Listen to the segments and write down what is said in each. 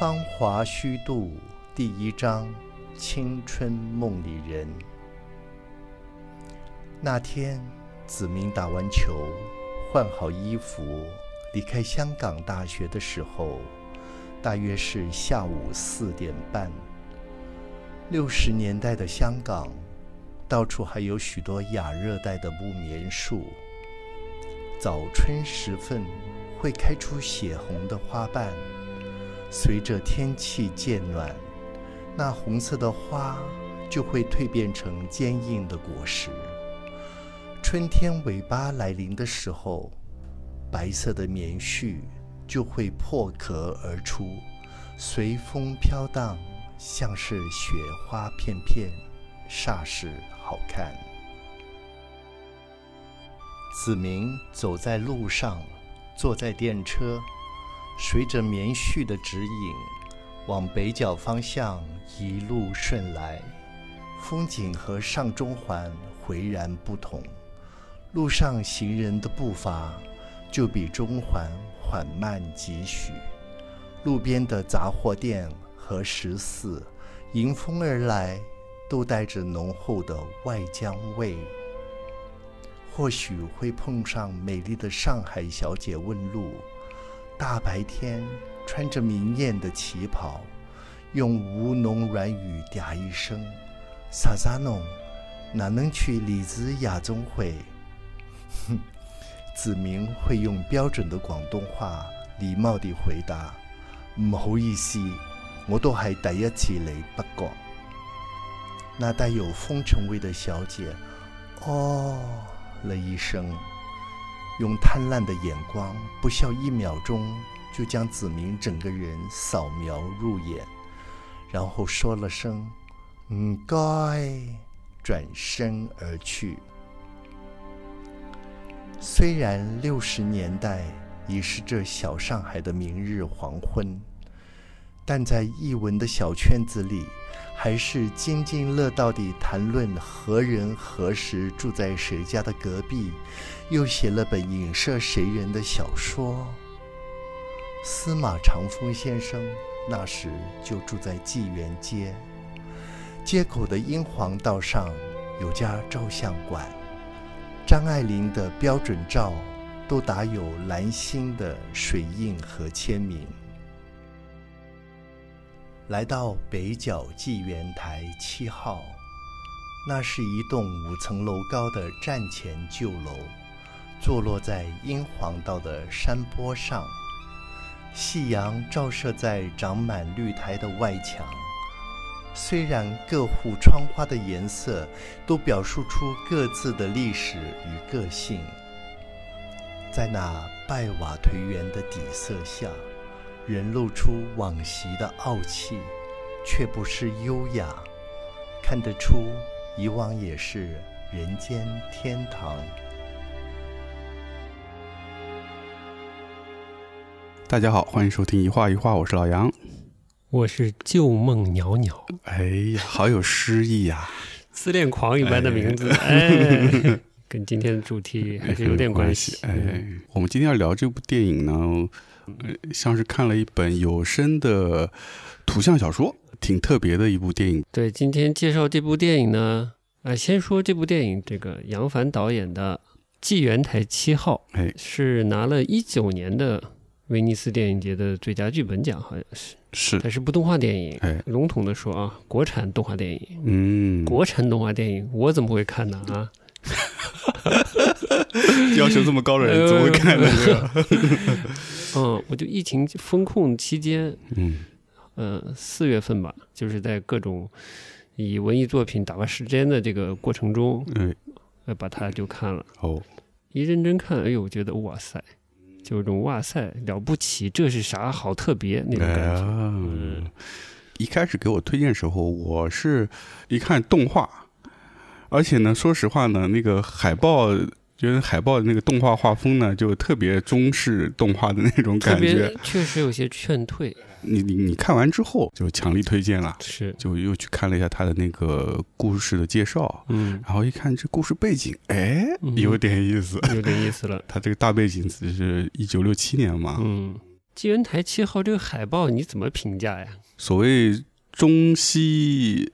芳华虚度第一章：青春梦里人。那天，子明打完球，换好衣服，离开香港大学的时候，大约是下午四点半。六十年代的香港，到处还有许多亚热带的木棉树。早春时分，会开出血红的花瓣。随着天气渐暖，那红色的花就会蜕变成坚硬的果实。春天尾巴来临的时候，白色的棉絮就会破壳而出，随风飘荡，像是雪花片片，煞是好看。子明走在路上，坐在电车。随着棉絮的指引，往北角方向一路顺来，风景和上中环浑然不同。路上行人的步伐就比中环缓慢几许。路边的杂货店和食肆迎风而来，都带着浓厚的外江味。或许会碰上美丽的上海小姐问路。大白天穿着明艳的旗袍，用吴侬软语嗲一声“啥啥侬”，哪能去李子亚中会？哼，子明会用标准的广东话礼貌地回答：“唔好意思，我都系第一次嚟北角。”那带有风尘味的小姐“哦”了一声。用贪婪的眼光，不消一秒钟，就将子明整个人扫描入眼，然后说了声“唔该”，转身而去。虽然六十年代已是这小上海的明日黄昏，但在译文的小圈子里。还是津津乐道地谈论何人何时住在谁家的隔壁，又写了本影射谁人的小说。司马长风先生那时就住在纪元街，街口的英皇道上有家照相馆，张爱玲的标准照都打有蓝星的水印和签名。来到北角纪元台七号，那是一栋五层楼高的战前旧楼，坐落在英皇道的山坡上。夕阳照射在长满绿苔的外墙，虽然各户窗花的颜色都表述出各自的历史与个性，在那拜瓦颓垣的底色下。人露出往昔的傲气，却不失优雅，看得出以往也是人间天堂。大家好，欢迎收听一画一画，我是老杨，我是旧梦袅袅。哎呀，好有诗意呀，思恋狂一般的名字，哎，跟今天的主题还是有点关系。哎，我们今天要聊这部电影呢。像是看了一本有声的图像小说，挺特别的一部电影。对，今天介绍这部电影呢，啊，先说这部电影，这个杨凡导演的《纪元台七号》，哎，是拿了一九年的威尼斯电影节的最佳剧本奖，好像是。是，它是部动画电影。哎，笼统的说啊，国产动画电影。嗯，国产动画电影，我怎么会看呢？啊？要求这么高的人怎么会看呢？嗯，我就疫情封控期间，嗯，呃，四月份吧，就是在各种以文艺作品打发时间的这个过程中，嗯，呃，把它就看了。哦，一认真看，哎呦，我觉得哇塞，就有种哇塞了不起，这是啥？好特别那种感觉。嗯，一开始给我推荐时候，我是一看动画，而且呢，说实话呢，那个海报。觉得海报的那个动画画风呢，就特别中式动画的那种感觉，确实有些劝退。你你你看完之后就强力推荐了，是，就又去看了一下他的那个故事的介绍，嗯，然后一看这故事背景，哎，有点意思，有点意思了。他这个大背景是一九六七年嘛，嗯，纪元台七号这个海报你怎么评价呀？所谓中西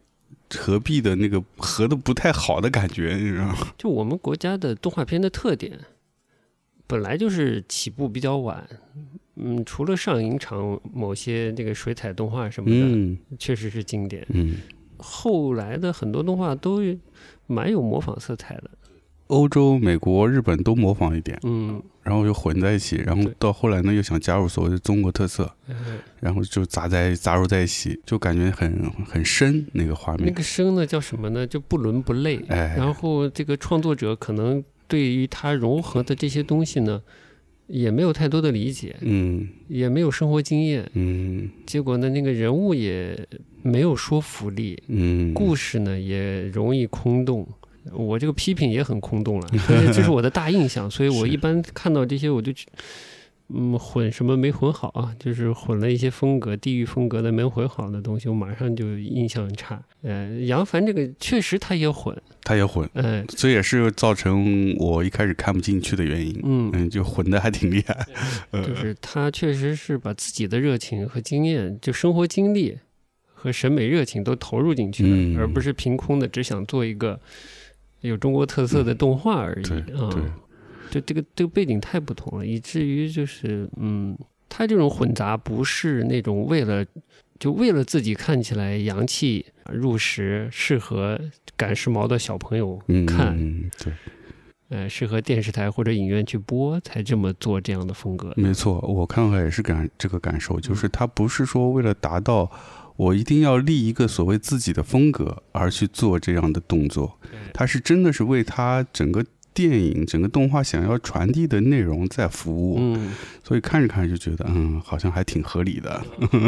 合璧的那个合的不太好的感觉，你知道吗？就我们国家的动画片的特点，本来就是起步比较晚。嗯，除了上影厂某些那个水彩动画什么的，嗯确实是经典。嗯，后来的很多动画都蛮有模仿色彩的。欧洲、美国、日本都模仿一点，嗯，然后又混在一起，然后到后来呢又想加入所谓的中国特色，呃然后就杂在杂糅在一起，就感觉很很深那个画面。那个深呢叫什么呢？就不伦不类。哎然后这个创作者可能对于他融合的这些东西呢，也没有太多的理解，嗯也没有生活经验，嗯结果呢，那个人物也没有说服力，嗯，故事呢也容易空洞。我这个批评也很空洞了，这是我的大印象，所以我一般看到这些我就去，嗯，混什么没混好啊？就是混了一些风格、地域风格的没混好的东西，我马上就印象很差。呃，杨凡这个确实他也混，他也混，呃、这也是造成我一开始看不进去的原因。嗯，嗯，就混的还挺厉害。呃就是他确实是把自己的热情和经验，就生活经历和审美热情都投入进去了，嗯而不是凭空的只想做一个有中国特色的动画而已对啊。对，就这个这个背景太不同了，以至于就是嗯，他这种混杂不是那种为了就为了自己看起来洋气入时、适合赶时髦的小朋友嗯，看，嗯对，呃，适合电视台或者影院去播，才这么做这样的风格。没错，我看了也是感这个感受，就是他不是说为了达到我一定要立一个所谓自己的风格而去做这样的动作，他是真的是为他整个电影、整个动画想要传递的内容在服务，嗯，所以看着看着就觉得，嗯，好像还挺合理的。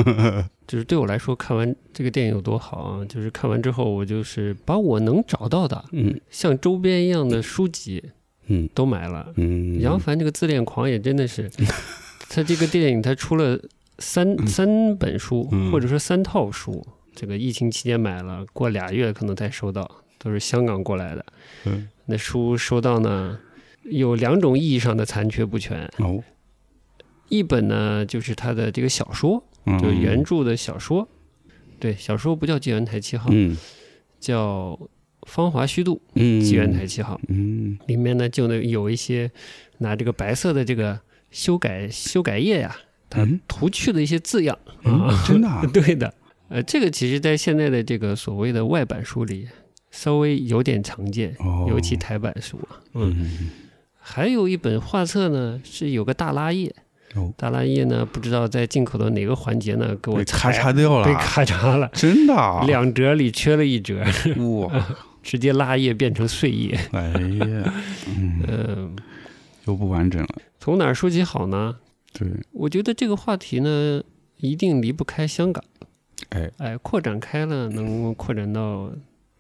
就是对我来说，看完这个电影有多好啊！就是看完之后，我就是把我能找到的嗯像周边一样的书籍嗯都买了。嗯，杨凡这个自恋狂也真的是，他这个电影他出了三三本书，嗯或者说三套书。这个疫情期间买了，过俩月可能才收到，都是香港过来的。嗯那书收到呢，有两种意义上的残缺不全。哦，一本呢就是他的这个小说，嗯就是原著的小说。对，小说不叫《纪元台七号》，嗯叫《芳华虚度嗯，纪元台七号》。嗯里面呢就能有一些拿这个白色的这个修改修改液呀，它嗯。涂去了一些字样。嗯啊，，真的啊？对的。呃，这个其实在现在的这个所谓的外版书里稍微有点常见，哦，尤其台版书啊。嗯，嗯还有一本画册呢是有个大拉页，哦，大拉页呢不知道在进口的哪个环节呢给我被咔嚓掉了，被咔嚓了，真的啊？两折里缺了一折，哇，直接拉页变成碎页。哎呀，嗯，嗯，又不完整了，从哪儿说起好呢？对，我觉得这个话题呢，一定离不开香港。哎哎，扩展开了，能扩展到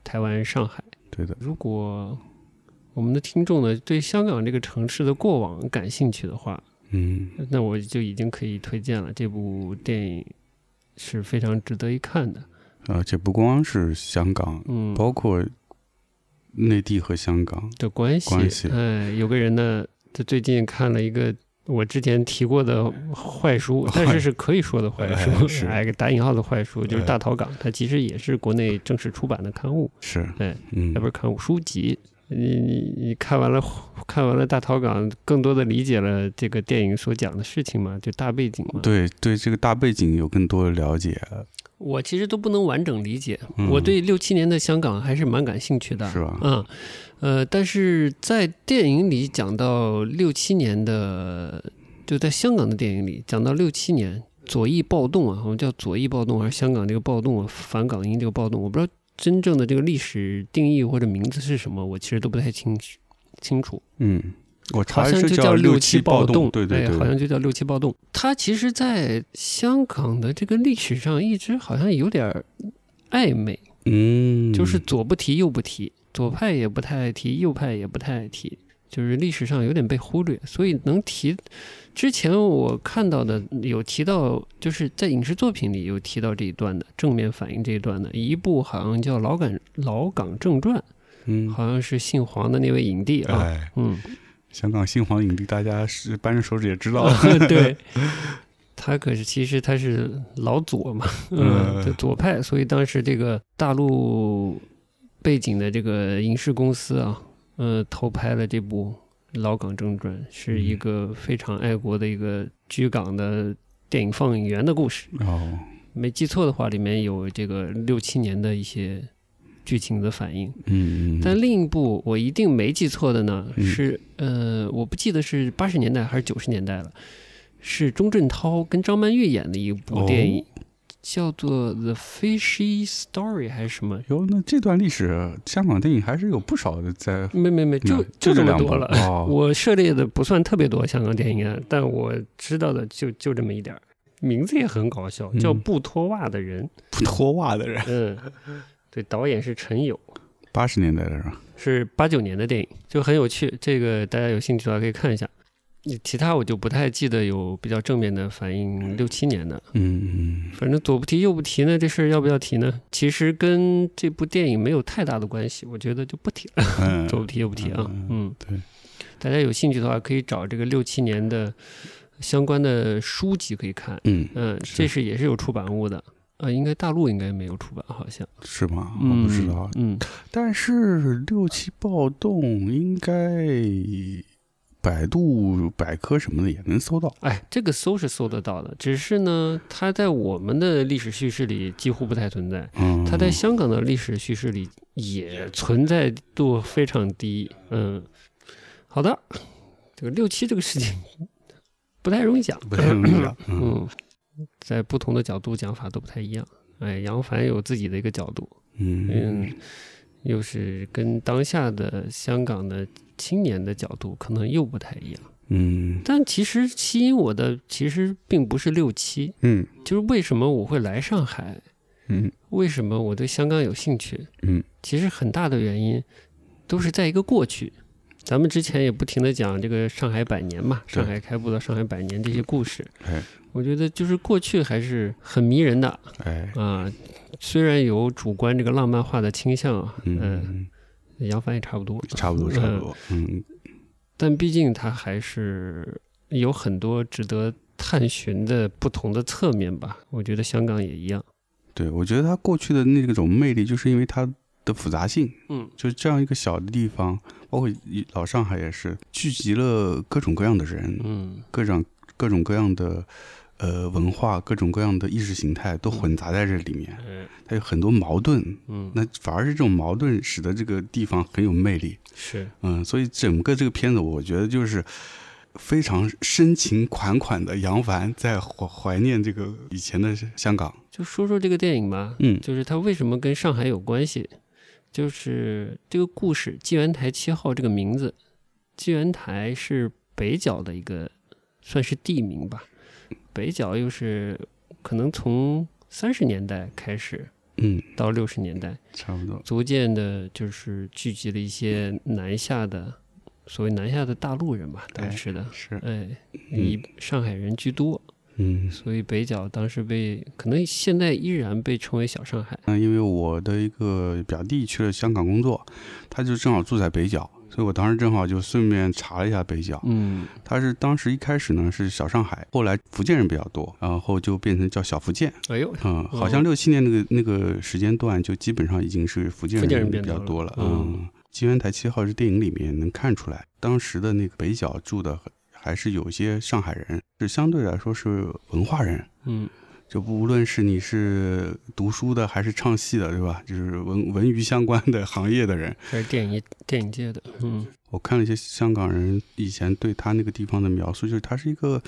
台湾、上海。对的，如果我们的听众呢对香港这个城市的过往感兴趣的话，嗯那我就已经可以推荐了。这部电影是非常值得一看的。而且不光是香港，嗯，包括内地和香港，的关系。关系哎，有个人呢，他最近看了一个我之前提过的坏书，但是是可以说的坏书，哎是。哎，个打引号的坏书，就是哎《大逃港》，它其实也是国内正式出版的刊物，是，哎，嗯。那不是刊物书籍。你你你看完了看完了《大逃港》，更多的理解了这个电影所讲的事情嘛，就大背景嘛。对对这个大背景有更多的了解，我其实都不能完整理解，嗯我对六七年的香港还是蛮感兴趣的，是吧嗯，呃，但是在电影里讲到六七年的，就在香港的电影里讲到六七年左翼暴动啊，我们叫左翼暴动还是香港这个暴动啊，反港英这个暴动，我不知道真正的这个历史定义或者名字是什么，我其实都不太清楚清楚。嗯，我好像就叫六七暴动，对对哎，好，像就叫六七暴动。它其实，在香港的这个历史上，一直好像有点儿暧昧，嗯，就是左不提右不提，左派也不太爱提，右派也不太爱提，就是历史上有点被忽略。所以能提，之前我看到的有提到，就是在影视作品里有提到这一段的正面反映这一段的一部好像叫《老港老港正传》，嗯，好像是姓黄的那位影帝啊，哎，嗯。香港新皇影帝，大家是扳着手指也知道，对，他可是其实他是老左嘛，嗯嗯，左派，所以当时这个大陆背景的这个影视公司啊，呃，投拍了这部《老港正传》，是一个非常爱国的一个居港的电影放映员的故事。哦，没记错的话，里面有这个六七年的一些剧情的反应。嗯，但另一部我一定没记错的呢，嗯是呃，我不记得是八十年代还是九十年代了，是钟镇涛跟张曼玉演的一部电影，叫做《The Fishy Story》还是什么？哟，那这段历史，香港电影还是有不少的在，没没没，就嗯就这这么多了。哦我涉猎的不算特别多香港电影啊，但我知道的就就这么一点儿。名字也很搞笑，叫《嗯不脱袜的人》。不脱袜的人，嗯，对，导演是陈友。八十年代的是吧？是八九年的电影，就很有趣。这个大家有兴趣的话可以看一下。其他我就不太记得有比较正面的反映。六七年的，嗯反正左不提右不提呢，这事儿要不要提呢？其实跟这部电影没有太大的关系，我觉得就不提了。嗯左不提右不提啊，嗯嗯，对，大家有兴趣的话可以找这个六七年的相关的书籍可以看。嗯，嗯，这是也是有出版物的。呃，应该大陆应该没有出版，好像是吗？我不知道，嗯，但是六七暴动应该百度百科什么的也能搜到。哎，这个搜是搜得到的，只是呢，它在我们的历史叙事里几乎不太存在，嗯，它在香港的历史叙事里也存在度非常低。嗯，好的，这个六七这个事情 不太容易讲，不太容易讲。嗯嗯，在不同的角度讲法都不太一样。哎，杨凡有自己的一个角度，嗯嗯，又是跟当下的香港的青年的角度可能又不太一样。嗯但其实吸引我的其实并不是六七，嗯就是为什么我会来上海，嗯为什么我对香港有兴趣？嗯，其实很大的原因都是在一个过去。咱们之前也不停的讲这个上海百年嘛，上海开埠到上海百年这些故事，哎我觉得就是过去还是很迷人的哎啊。虽然有主观这个浪漫化的倾向啊，嗯，嗯，杨帆也差不多，差不多差不多。嗯但毕竟它还是有很多值得探寻的不同的侧面吧。我觉得香港也一样。对，我觉得它过去的那种魅力，就是因为它的复杂性。嗯就这样一个小的地方，包括一老上海也是聚集了各种各样的人，嗯各种各种各样的呃文化，各种各样的意识形态都混杂在这里面，嗯它有很多矛盾。嗯，那反而是这种矛盾使得这个地方很有魅力。是嗯，所以整个这个片子，我觉得就是非常深情款款的杨凡在怀怀念这个以前的香港。就说说这个电影吧，嗯就是它为什么跟上海有关系？就是这个故事“纪元台七号”这个名字，纪元台是北角的一个算是地名吧，北角又是可能从三十年代开始嗯，到六十年代，差不多。逐渐的就是聚集了一些南下的所谓南下的大陆人吧，当时的是，哎，以上海人居多，嗯，所以北角当时被可能现在依然被称为小上海。嗯因为我的一个表弟去了香港工作，他就正好住在北角，所以我当时正好就顺便查了一下北角。嗯他是当时一开始呢是小上海，后来福建人比较多，然后就变成叫小福建。哎呦，嗯，好像六七年那个那个时间段就基本上已经是福建人比较多了。嗯嗯，金元台七号是电影里面能看出来，当时的那个北角住的还是有些上海人，是相对来说是文化人。嗯就不无论是你是读书的还是唱戏的，对吧？就是文文娱相关的行业的人，还是电影电影界的，嗯我看了一些香港人以前对他那个地方的描述，就是他是一个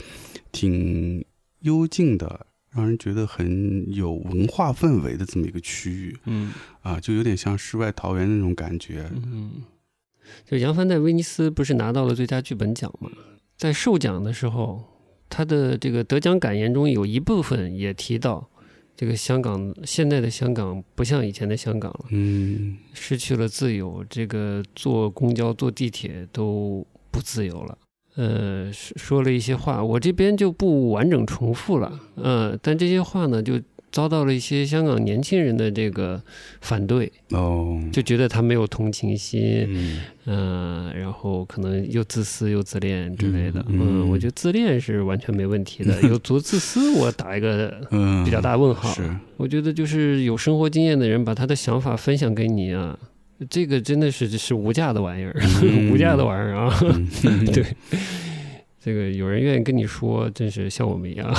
挺幽静的，让人觉得很有文化氛围的这么一个区域嗯啊，就有点像世外桃源那种感觉。嗯。就杨帆在威尼斯不是拿到了最佳剧本奖吗？在授奖的时候，他的这个得奖感言中有一部分也提到，这个香港现在的香港不像以前的香港了。嗯失去了自由，这个坐公交、坐地铁都不自由了。呃，说说了一些话，我这边就不完整重复了。呃，但这些话呢，就遭到了一些香港年轻人的这个反对，哦，就觉得他没有同情心，嗯。嗯、然后可能又自私又自恋之类的。嗯我觉得自恋是完全没问题的，有多自私，我打一个嗯，比较大问号。是，我觉得就是有生活经验的人把他的想法分享给你啊，这个真的是是无价的玩意儿，嗯。无价的玩意儿啊。嗯。对，这个有人愿意跟你说，真是像我们一样，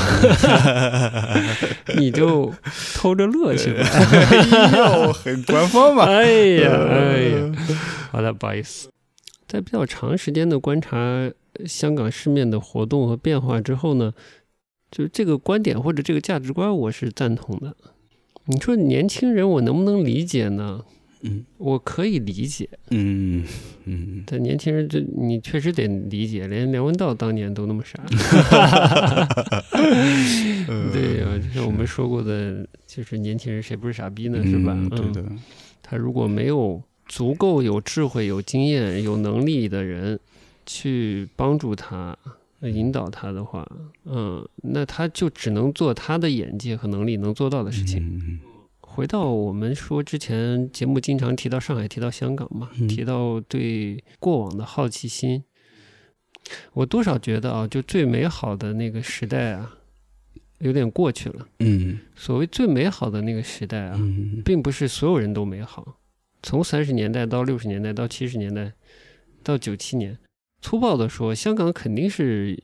你就偷着乐去吧。哎呦，很官方嘛。哎呀，哎呀，好的，不好意思。在比较长时间的观察呃香港市面的活动和变化之后呢，就这个观点或者这个价值观，我是赞同的。你说年轻人我能不能理解呢？嗯我可以理解，嗯嗯，但年轻人这你确实得理解，连梁文道当年都那么傻。对呀、就像我们说过的，就是年轻人谁不是傻逼呢？是吧？嗯对的，他如果没有足够有智慧、有经验、有能力的人去帮助他、呃引导他的话，嗯，那他就只能做他的眼界和能力能做到的事情。嗯回到我们说之前节目经常提到上海、提到香港嘛，嗯提到对过往的好奇心，我多少觉得啊，就最美好的那个时代啊，有点过去了。嗯所谓最美好的那个时代啊，嗯并不是所有人都美好。从三十年代到六十年代到七十年代到九七年，粗暴的说，香港肯定是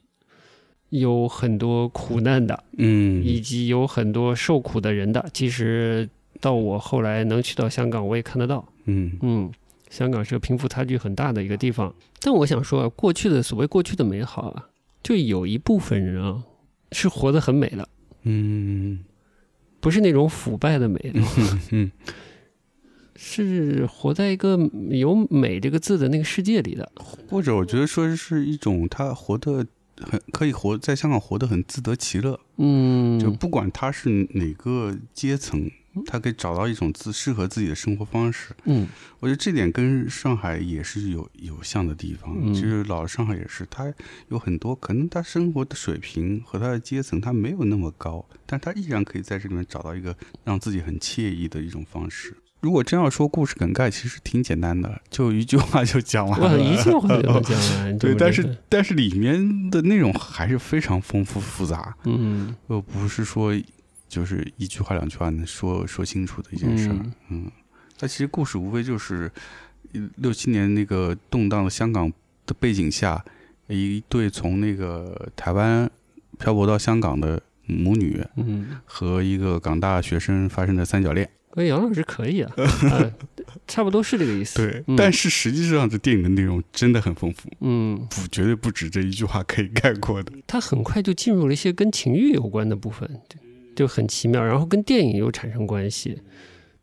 有很多苦难的，嗯，以及有很多受苦的人的。其实到我后来能去到香港，我也看得到，嗯嗯，香港是个贫富差距很大的一个地方。但我想说啊，过去的所谓过去的美好啊，就有一部分人啊是活得很美的，嗯不是那种腐败的美，嗯 是活在一个有“美”这个字的那个世界里的。或者我觉得说是一种他活得很可以活在香港活得很自得其乐，嗯，就不管他是哪个阶层，他可以找到一种自适合自己的生活方式。嗯我觉得这点跟上海也是有有像的地方。嗯其实老上海也是，他有很多可能他生活的水平和他的阶层他没有那么高，但他依然可以在这里面找到一个让自己很惬意的一种方式。如果真要说故事梗概，其实挺简单的，就一句话就讲完，了。一句话就讲完。对，但是但是里面的内容还是非常丰富复杂，嗯又不是说就是一句话两句话能说说清楚的一件事儿。嗯嗯，那其实故事无非就是呃六七年那个动荡的香港的背景下，一对从那个台湾漂泊到香港的母女嗯，和一个港大学生发生的三角恋。哎杨老师可以啊，啊 差不多是这个意思。对，嗯但是实际上这电影的内容真的很丰富，嗯，不绝对不止这一句话可以概括的。他很快就进入了一些跟情欲有关的部分，就就很奇妙，然后跟电影又产生关系，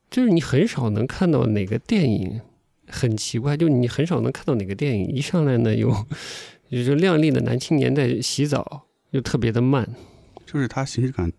就是你很少能看到哪个电影很奇怪，就你很少能看到哪个电影一上来呢有 有着靓丽的男青年在洗澡，又特别的慢，就是它形式感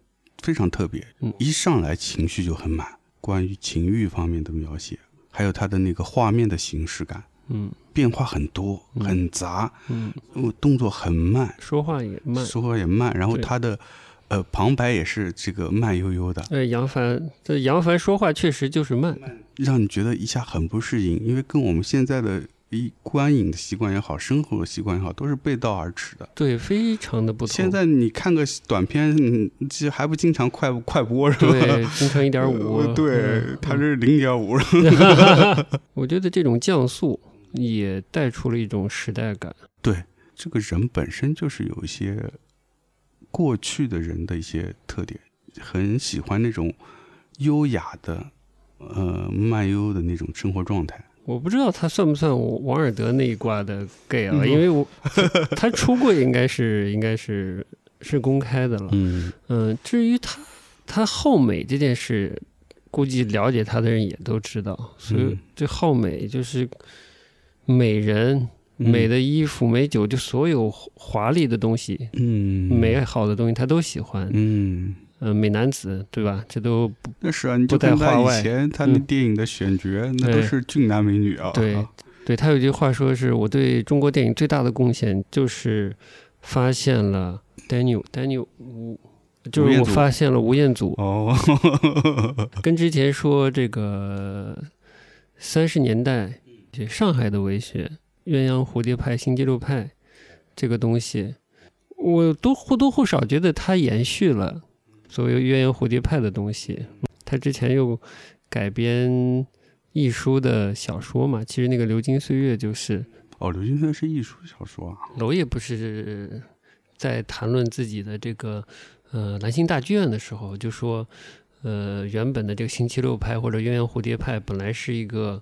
非常特别嗯，一上来情绪就很满，关于情欲方面的描写，还有它的那个画面的形式感，嗯。变化很多，嗯。很杂，嗯，呃动作很慢，说话也慢。说话也慢，然后他的呃旁白也是这个慢悠悠的，呃，杨凡，这杨凡说话确实就是慢，让你觉得一下很不适应，因为跟我们现在的一观影的习惯也好，生活的习惯也好，都是背道而驰的。对，非常的不同。现在你看个短片，嗯这还不经常快快播是吧？对，经常一点五 呃，对嗯，它是零点五，我觉得这种降速也带出了一种时代感。对这个人本身就是有一些过去的人的一些特点，很喜欢那种优雅的、呃慢悠悠的那种生活状态。我不知道他算不算王尔德那一挂的 gay 啊？嗯因为我他他出柜应该是 应该是是公开的了。嗯嗯，至于他他好美这件事，估计了解他的人也都知道。所以嗯这好美就是美人、美的衣服、美酒，就所有华丽的东西、嗯。美好的东西，他都喜欢。嗯，嗯、美男子对吧？这都不那是啊，你不在就看他话外。以前他那嗯。电影的选角，那都是俊男美女啊。对对他有句话说是我对中国电影最大的贡献就是发现了 Daniel Daniel 吴就是我发现了吴彦祖，哦，跟之前说这个三十年代上海的文学，鸳鸯蝴蝶派、新纪录派这个东西，我都或多或少觉得它延续了所谓鸳鸯蝴蝶派的东西。他之前又改编亦舒的小说嘛，其实那个《流金岁月》就是哦，流金岁月是艺术小说啊，娄烨不是在谈论自己的这个呃兰心大剧院的时候，就说呃原本的这个星期六派或者鸳鸯蝴蝶派本来是一个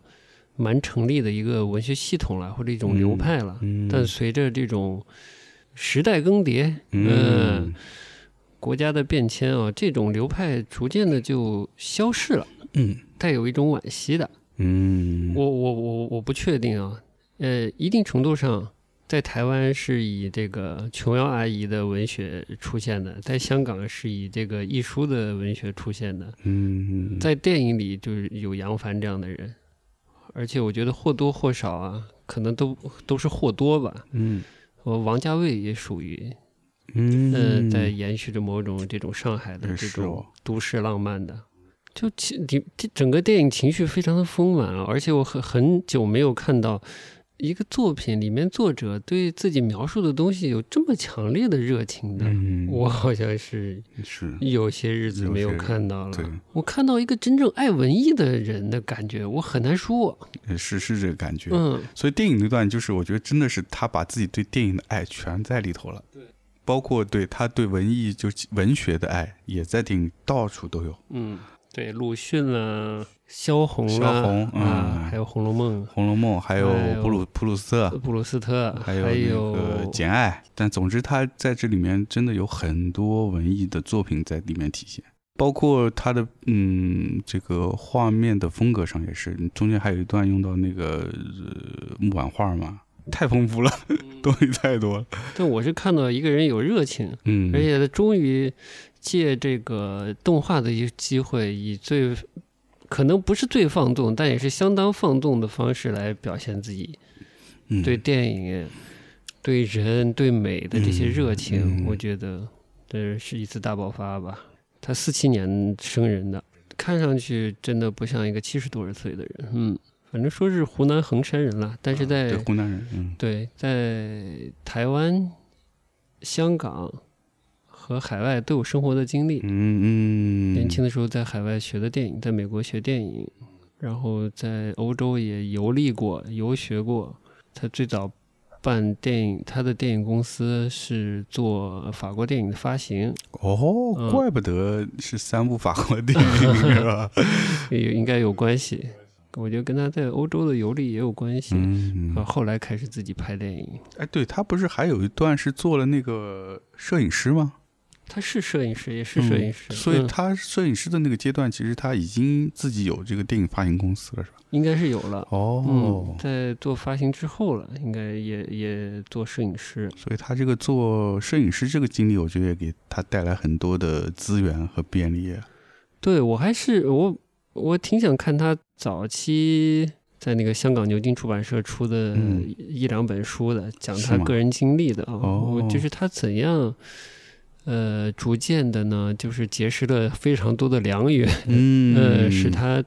蛮成立的一个文学系统了，或者一种流派了，嗯，但随着这种时代更迭，嗯。国家的变迁啊，这种流派逐渐的就消逝了，嗯。带有一种惋惜的。嗯，我我我我不确定啊，呃，一定程度上，在台湾是以这个琼瑶阿姨的文学出现的，在香港是以这个亦舒的文学出现的，嗯。在电影里就是有杨凡这样的人，而且我觉得或多或少啊，可能都都是或多吧。嗯我王家卫也属于，嗯呃，在延续着某种这种上海的这种都市浪漫的。就其你这整个电影情绪非常的丰满啊，而且我很很久没有看到一个作品里面作者对自己描述的东西有这么强烈的热情的。嗯，我好像是是有些日子没有看到了，我看到一个真正爱文艺的人的感觉，我很难说。是是这个感觉，嗯，所以电影那段就是我觉得真的是他把自己对电影的爱全在里头了，对，包括对他对文艺就文学的爱也在电影到处都有，嗯，对，鲁迅啦，萧红啦，萧红嗯。啊，还有《红楼梦《红楼梦》还有布鲁普鲁斯特》，布鲁斯特，还有还那个《简爱》，但总之他在这里面真的有很多文艺的作品在里面体现，包括他的嗯这个画面的风格上也是，中间还有一段用到那个、呃、木板画嘛，太丰富了，东西太多了，但我是看到一个人有热情，嗯，而且他终于借这个动画的一个机会，以最可能不是最放纵，但也是相当放纵的方式来表现自己嗯对电影、对人、对美的这些热情。我觉得这是一次大爆发吧。他四七年生人的，看上去真的不像一个七十多岁的人。嗯，反正说是湖南衡山人了，但是在、对湖南人，嗯对，在台湾、香港和海外都有生活的经历。嗯嗯，年轻的时候在海外学的电影，在美国学电影，然后在欧洲也游历过、游学过。他最早办电影，他的电影公司是做法国电影的发行，哦，嗯怪不得是三部法国电影 是吧？也应该有关系。我觉得跟他在欧洲的游历也有关系。嗯啊，，后来开始自己拍电影，哎，对他不是还有一段是做了那个摄影师吗？他是摄影师，也是摄影师，嗯所以嗯他摄影师的那个阶段，其实他已经自己有这个电影发行公司了，是吧？应该是有了。哦嗯，在做发行之后了，应该也也做摄影师。所以他这个做摄影师这个经历，我觉得也给他带来很多的资源和便利。对我还是我我挺想看他早期在那个香港牛津出版社出的嗯一两本书的，讲他个人经历的啊，哦就是他怎样。呃，逐渐的呢，就是结识了非常多的良缘，嗯呃，使他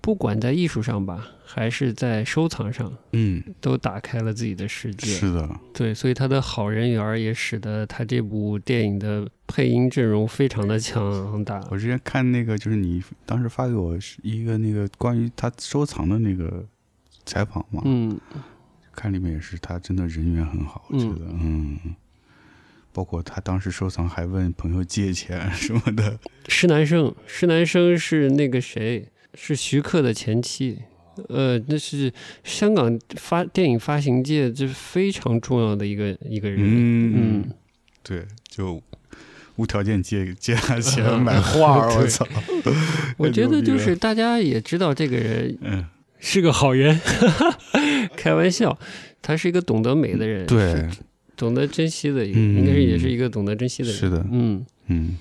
不管在艺术上吧，还是在收藏上，嗯，都打开了自己的世界。是的，对，所以他的好人缘也使得他这部电影的配音阵容非常的强大。我之前看那个，就是你当时发给我是一个那个关于他收藏的那个采访嘛，嗯，看里面也是他真的人缘很好，我觉得，嗯。包括他当时收藏，还问朋友借钱什么的。施南生，施南生是那个谁，是徐克的前妻。呃，那是香港发电影发行界这非常重要的一个一个人。嗯嗯，对，就无条件借借他钱买画 儿，我操！我觉得就是大家也知道这个人嗯，是个好人，开玩笑，他是一个懂得美的人，对，懂得珍惜的一个，嗯。应该是也是一个懂得珍惜的人。是的。嗯，嗯。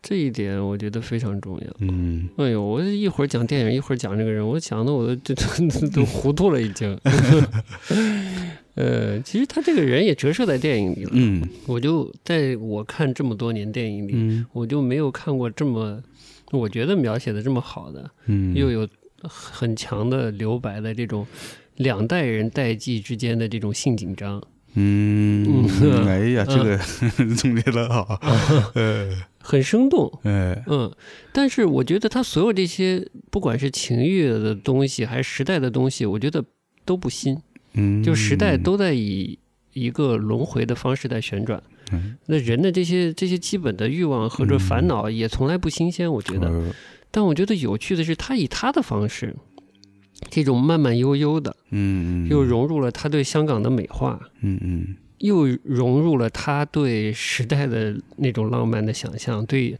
这一点我觉得非常重要。嗯，哎呦，我一会儿讲电影，一会儿讲这个人，我讲的我都都都 都糊涂了已经。呃，其实他这个人也折射在电影里了。嗯。我就在我看这么多年电影里，嗯。我就没有看过这么，我觉得描写的这么好的，嗯，又有很强的留白的这种两代人代际之间的这种性紧张，嗯，嗯哎呀，这个总结的好，呃，很生动。哎，嗯，但是我觉得他所有这些，不管是情欲的东西还是时代的东西，我觉得都不新，嗯，就时代都在以一个轮回的方式在旋转。嗯。那人的这些这些基本的欲望和这烦恼也从来不新鲜，我觉得。呃。但我觉得有趣的是，他以他的方式，这种慢慢悠悠的，嗯，又融入了他对香港的美化，嗯嗯又融入了他对时代的那种浪漫的想象。对，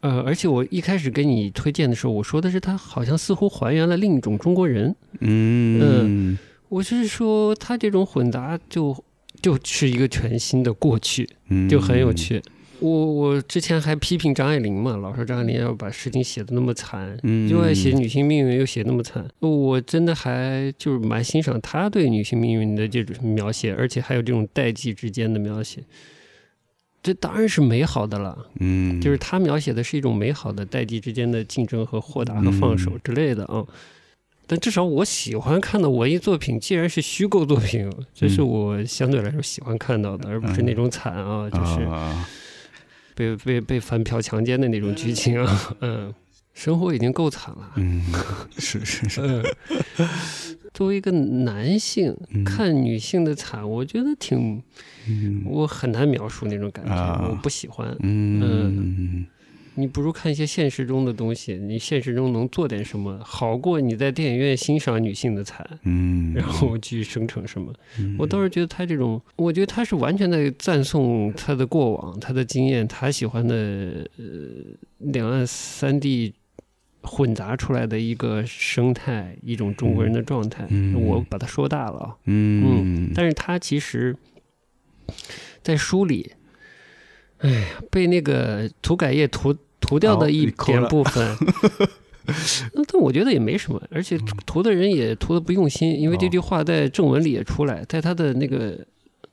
呃，而且我一开始给你推荐的时候，我说的是他好像似乎还原了另一种中国人。嗯我是说，他这种混杂就就是一个全新的过去，嗯，就很有趣。我我之前还批评张爱玲嘛，老说张爱玲要把事情写的那么惨，嗯，又爱写女性命运，又写那么惨，我真的还就是蛮欣赏她对女性命运的这种描写，而且还有这种代际之间的描写，这当然是美好的了。嗯，就是她描写的是一种美好的代际之间的竞争和豁达和放手之类的啊。但至少我喜欢看的文艺作品，既然是虚构作品，这是我相对来说喜欢看到的，而不是那种惨啊，就是啊被被被翻票强奸的那种剧情啊。嗯，生活已经够惨了。嗯，是是是，嗯，作为一个男性嗯看女性的惨，我觉得挺，嗯我很难描述那种感觉，啊我不喜欢。嗯你不如看一些现实中的东西，你现实中能做点什么，好过你在电影院欣赏女性的惨，嗯，然后去生成什么。嗯我倒是觉得他这种，我觉得他是完全在赞颂他的过往、他的经验、他喜欢的呃两岸三地混杂出来的一个生态，一种中国人的状态。嗯我把它说大了嗯，嗯但是他其实，在书里，哎呀，被那个涂改液涂涂掉的一点部分。那 但我觉得也没什么，而且涂的人也涂的不用心，因为这句话在正文里也出来，在他的那个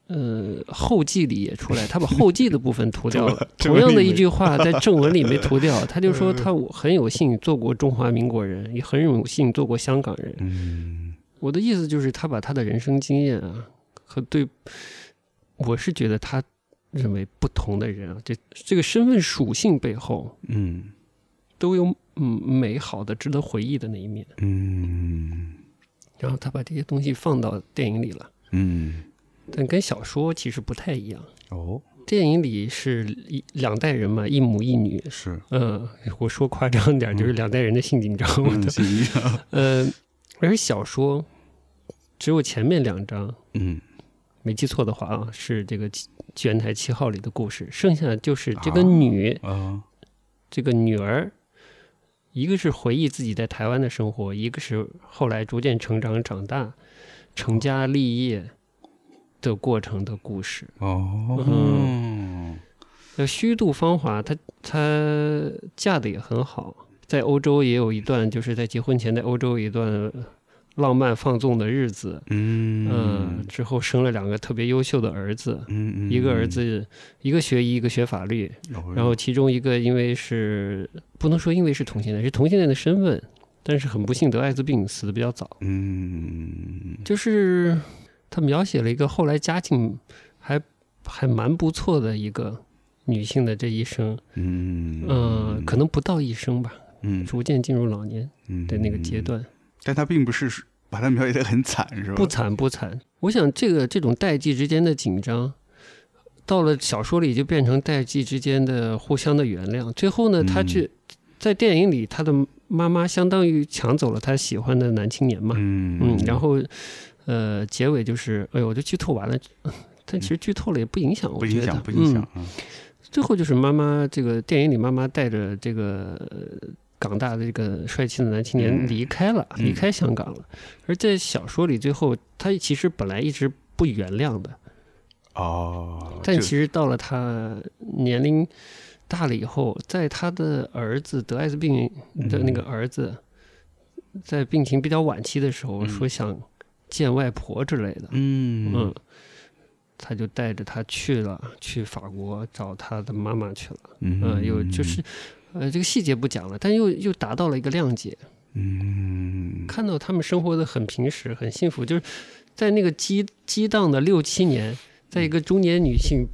呃后记里也出来，他把后记的部分涂掉了。同样的一句话在正文里没涂掉，他就说他很有幸做过中华民国人，也很有幸做过香港人。嗯我的意思就是，他把他的人生经验啊，和对，我是觉得他认为不同的人啊，这这个身份属性背后嗯都有嗯美好的、值得回忆的那一面。嗯然后他把这些东西放到电影里了，嗯但跟小说其实不太一样。哦电影里是一两代人嘛，一母一女。是嗯，我说夸张一点，就是两代人的性紧张。我嗯的，行 呃，而小说只有前面两章，嗯没记错的话啊，是这个七元台七号里的故事，剩下就是这个啊女，啊这个女儿，一个是回忆自己在台湾的生活，一个是后来逐渐成长长大、成家立业的过程的故事。哦那虚度芳华，她她嫁的也很好，在欧洲也有一段，就是在结婚前在欧洲有一段浪漫放纵的日子。嗯。嗯，之后生了两个特别优秀的儿子，嗯嗯一个儿子一个学医，一个学法律，然后其中一个因为是不能说因为是同性恋，是同性恋的身份，但是很不幸得艾滋病，死的比较早。嗯。就是他描写了一个后来家境还还蛮不错的一个女性的这一生，嗯。嗯、可能不到一生吧，嗯。逐渐进入老年的那个阶，嗯。段，但他并不是把他描写的很惨是吧？不惨不惨。我想这个这种代际之间的紧张。到了小说里就变成代际之间的互相的原谅，最后呢，他嗯去在电影里，他的妈妈相当于抢走了他喜欢的男青年嘛，嗯。嗯，然后呃，结尾就是，哎呦，我就剧透完了，但其实剧透了也不影响，我觉得。不影响不影响最后就是妈妈这个电影里，妈妈带着这个呃港大的这个帅气的男青年嗯。离开了，嗯。离开香港了。而在小说里，最后他其实本来一直不原谅的，哦，但其实到了他年龄大了以后，在他的儿子得艾滋病的那个儿子，在病情比较晚期的时候，嗯。说想见外婆之类的。嗯。嗯，他就带着他去了，去法国找他的妈妈去了。嗯。嗯，又就是，呃，这个细节不讲了，但又又达到了一个谅解，嗯看到他们生活的很平实、很幸福，就是在那个激激荡的六七年，在一个中年女性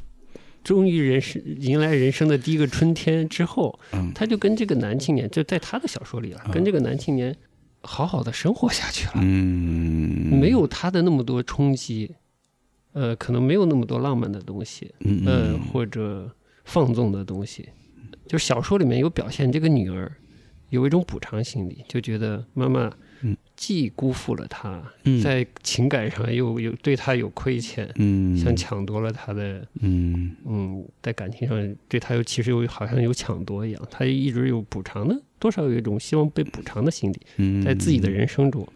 终于人生迎来人生的第一个春天之后，嗯他就跟这个男青年，就在他的小说里了，跟这个男青年好好的生活下去了，嗯没有他的那么多冲击，呃，可能没有那么多浪漫的东西，嗯呃，或者放纵的东西。就是小说里面有表现这个女儿有一种补偿心理，就觉得妈妈嗯既辜负了她，嗯在情感上又有对她有亏欠，嗯像抢夺了她的，嗯嗯，在感情上对她又其实又好像有抢夺一样，她一直有补偿的，多少有一种希望被补偿的心理，嗯在自己的人生中。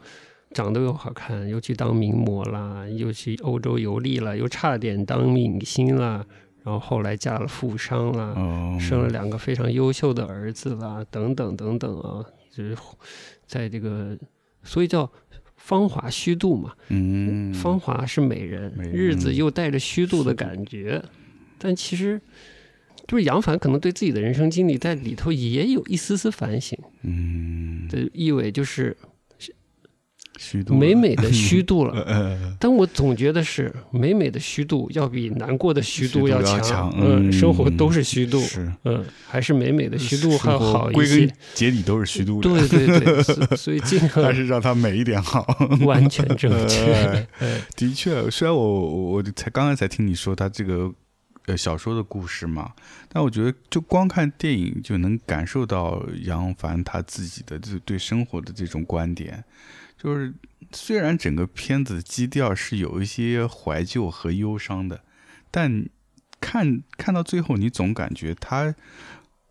长得又好看，又去当名模啦，又去欧洲游历了，又差点当影星啦，然后后来嫁了富商啦，哦。生了两个非常优秀的儿子啦，等等等等啊，就是在这个，所以叫芳华虚度嘛。嗯。芳华是美人，美人日子又带着虚度的。感觉，但其实就是杨凡可能对自己的人生经历在里头也有一丝丝反省嗯。的意味，就是虚度美美的虚度了。呃 但我总觉得是美美的虚度要比难过的虚度要强，嗯，嗯生活都是虚度，是嗯，还是美美的虚度还要好一些归根。结底都是虚度的，对对对，所 所以尽还是让它美一点好。完全正确哎。哎 的确，虽然我我我才刚才才听你说他这个呃小说的故事嘛，但我觉得就光看电影就能感受到杨凡他自己的这对生活的这种观点，就是虽然整个片子基调是有一些怀旧和忧伤的，但看看到最后，你总感觉他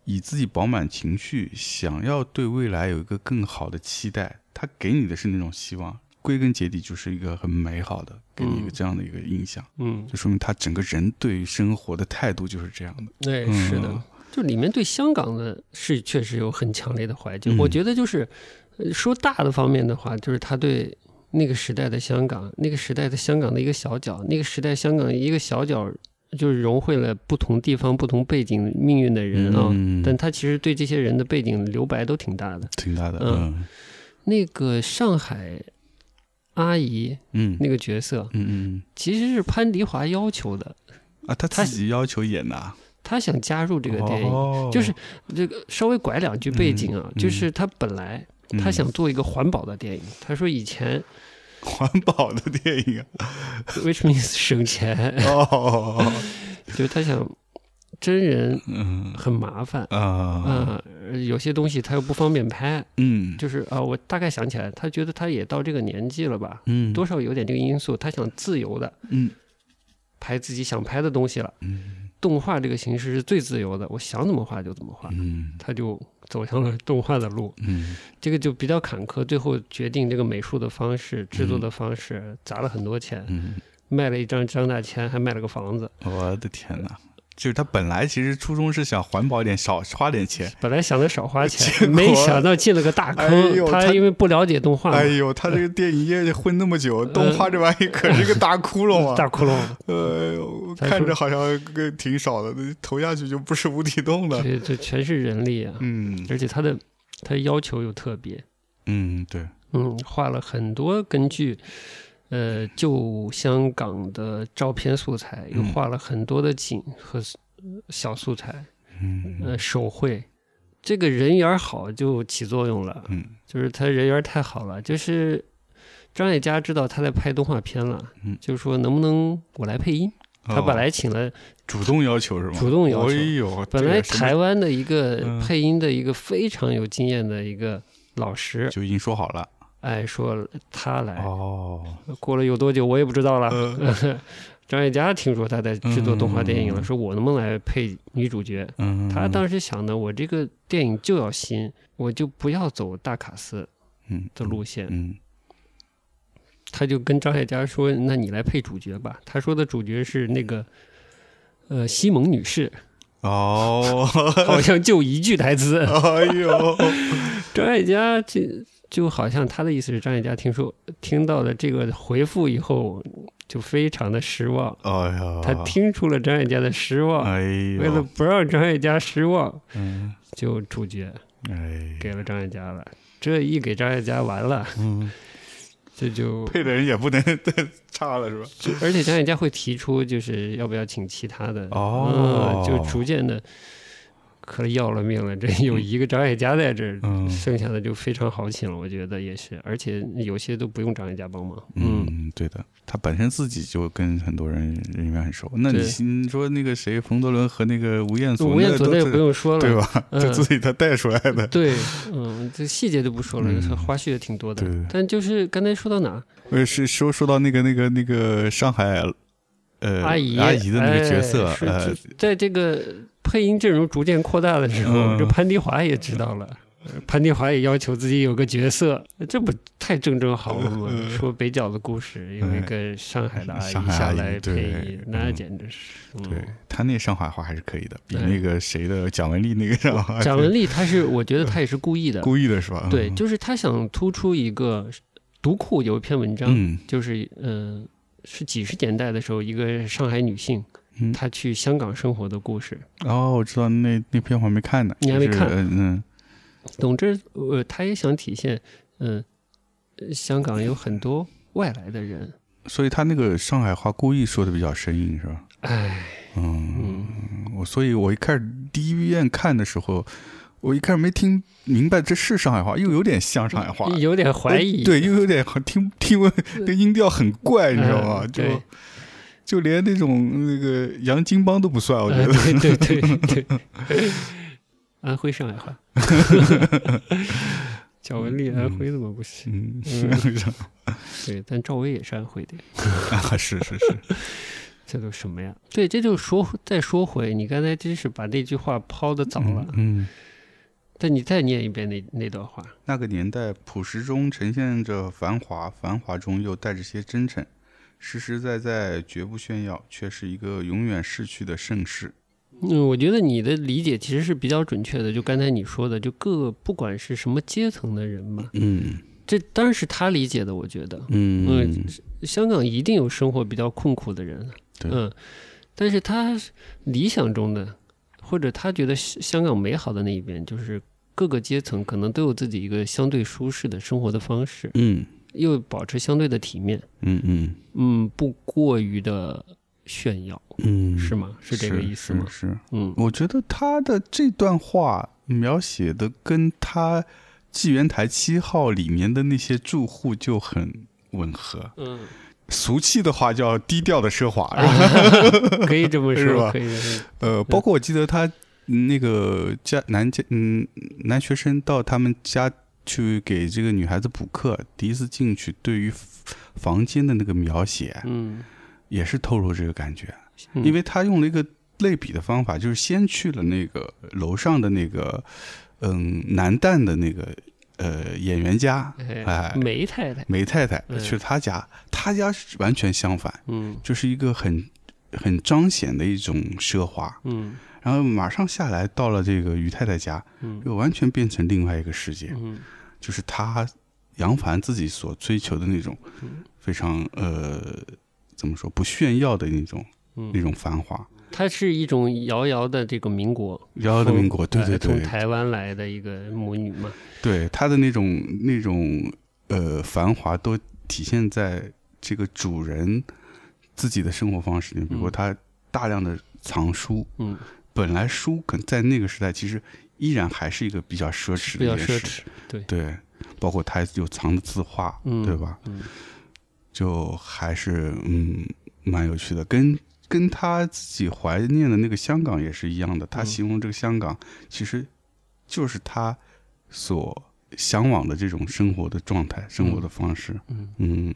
以自己饱满情绪，想要对未来有一个更好的期待，他给你的是那种希望。归根结底就是一个很美好的，给你一个嗯这样的一个印象，嗯，就说明他整个人对于生活的态度就是这样的。对，是的，就里面对香港的是确实有很强烈的怀旧。嗯我觉得就是呃说大的方面的话，就是他对那个时代的香港，那个时代的香港的一个小角，那个时代香港一个小角，就是融汇了不同地方、不同背景命运的人啊。嗯，但他其实对这些人的背景留白都挺大的。挺大的，嗯。嗯。那个上海阿姨嗯。那个角色，嗯嗯其实是潘迪华要求的，啊，他他自己要求演的啊，他想加入这个电影。哦。就是这个稍微拐两句背景啊，嗯。就是他本来他想做一个环保的电影，他说以前环保的电影啊，which means 省钱，哦，就是他想真人嗯。很麻烦啊，有些东西他又不方便拍，嗯，就是啊、我大概想起来，他觉得他也到这个年纪了吧，嗯。多少有点这个因素，他想自由的嗯。拍自己想拍的东西了。嗯。动画这个形式是最自由的，我想怎么画就怎么画，嗯。他就走向了动画的路。嗯这个就比较坎坷，最后决定这个美术的方式、制作的方式，砸了很多钱，嗯，卖了一张张大千，还卖了个房子。我的天哪！就是他本来其实初衷是想环保一点，少花点钱。本来想着少花钱，没想到进了个大哎坑。呦他他因为不了解动画，哎呦，他这个电影业混那么久，动画这玩意可是个大窟窿啊！大窟窿。呃，我咱说看着好像个挺少的，投下去就不是无底洞了。这这全是人力啊！嗯而且他的他要求又特别，嗯，对，嗯，画了很多根据呃旧香港的照片素材，又嗯画了很多的景和小素材，嗯呃，手绘。这个人缘好就起作用了，嗯就是他人缘太好了，就是张艾嘉知道他在拍动画片了，嗯就说能不能我来配音？他本哦来请了主动要求是吗？主动要求哎呦，本来台湾的一个嗯配音的一个非常有经验的一个老师，就已经说好了。哎，说他来，哦，过了有多久我也不知道了。呃 张艾嘉听说他在制作动画电影了，嗯说我能不能来配女主角？嗯，他当时想的，我这个电影就要新，我就不要走大卡司嗯的路线。嗯他就跟张艾嘉说：“那你来配主角吧。”他说的主角是那个呃西蒙女士，哦，好像就一句台词。哎呦，张艾嘉这就好像他的意思是张艾嘉听说听到了这个回复以后，就非常的失望。哎呀，他听出了张艾嘉的失望，为了不让张艾嘉失望，嗯，就主角哎，给了张艾嘉了。这一给张艾嘉完了，嗯，这就配的人也不能再差了是吧？而且张艾嘉会提出，就是要不要请其他的哦嗯就逐渐的，可能要了命了。这有一个张艾嘉在这剩下的就非常好请了，我觉得也是，而且有些都不用张艾嘉帮忙。嗯，嗯，对的，他本身自己就跟很多人人缘很熟。那你你说那个谁，冯德伦和那个吴彦祖，吴彦祖那不用说了，对吧？嗯就自己他带出来的。对，嗯，这细节就不说了，嗯花絮也挺多的对。但就是刚才说到哪，呃，是说说到那个那个那个上海呃阿姨阿姨的那个角色呃，在这个配音阵容逐渐扩大的时候，嗯这潘迪华也知道了。呃潘迪华也要求自己有个角色，这不太正正好了吗？嗯说北角的故事，有一个上海的阿姨下来配音，那嗯简直是。嗯对他那上海话还是可以的，比那个谁的蒋雯丽那个上海话蒋雯丽，她是我觉得她也是故意的，故意的是吧？对，嗯就是她想突出一个读库有一篇文章，嗯就是嗯、呃是几十年代的时候，一个上海女性嗯，她去香港生活的故事。哦，我知道那那篇我还没看呢，你还没看？嗯。嗯总之，呃，他也想体现，嗯、呃香港有很多外来的人，所以他那个上海话故意说的比较生硬，是吧？哎，嗯，嗯，我所以，我一开始第一遍看的时候，我一开始没听明白这是上海话，又有点像上海话，有点怀疑，呃对，又有点好听听闻，那个音调很怪，你知道吗？就就连那种那个杨金帮都不算，我觉呃得。对对对对，安徽上海话，蒋雯丽安徽怎么不是？嗯，嗯对，但赵薇也是安徽的，啊，是是是，这都什么呀？对，这就说再说回，你刚才真是把那句话抛的早了，嗯，但你再念一遍那那段话，那个年代朴实中呈现着繁华，繁华中又带着些真诚，实实在在，绝不炫耀，却是一个永远逝去的盛世。嗯，我觉得你的理解其实是比较准确的。就刚才你说的，就各不管是什么阶层的人嘛，嗯这当然是他理解的。我觉得，嗯香港一定有生活比较困苦的人，对嗯，但是他理想中的，或者他觉得香香港美好的那一边，就是各个阶层可能都有自己一个相对舒适的生活的方式，嗯又保持相对的体面，嗯嗯嗯，不过于的炫耀，嗯，是吗？是这个意思吗？是是，嗯我觉得他的这段话描写的跟他《纪元台七号》里面的那些住户就很吻合。嗯。俗气的话叫低调的奢华，可以这么说，是吧可以。呃，包括我记得他嗯那个家男家嗯男学生到他们家去给这个女孩子补课，第一次进去，对于房间的那个描写嗯，也是透露这个感觉，嗯。因为他用了一个类比的方法，就是先去了那个楼上的那个嗯男旦的那个呃演员家，哎哎，梅太太，梅太太嗯。去他家，他家是完全相反，嗯。就是一个很很彰显的一种奢华。嗯。然后马上下来到了这个于太太家，嗯。又完全变成另外一个世界，嗯就是他杨凡自己所追求的那种嗯非常呃怎么说不炫耀的那种那嗯，种繁华。它是一种遥遥的这个民国，遥遥的民国，对对对从对，台湾来的一个母女嘛，对他的那种那种呃繁华都体现在这个主人自己的生活方式里面，比如他大量的藏书，嗯，本来书可能在那个时代其实依然还是一个比较奢侈的比较一件事，奢侈，对对，包括他有藏的字画，嗯，对吧？嗯就还是嗯蛮有趣的，跟跟他自己怀念的那个香港也是一样的。他嗯形容这个香港，其实就是他所向往的这种生活的状态、生活的方式。嗯，嗯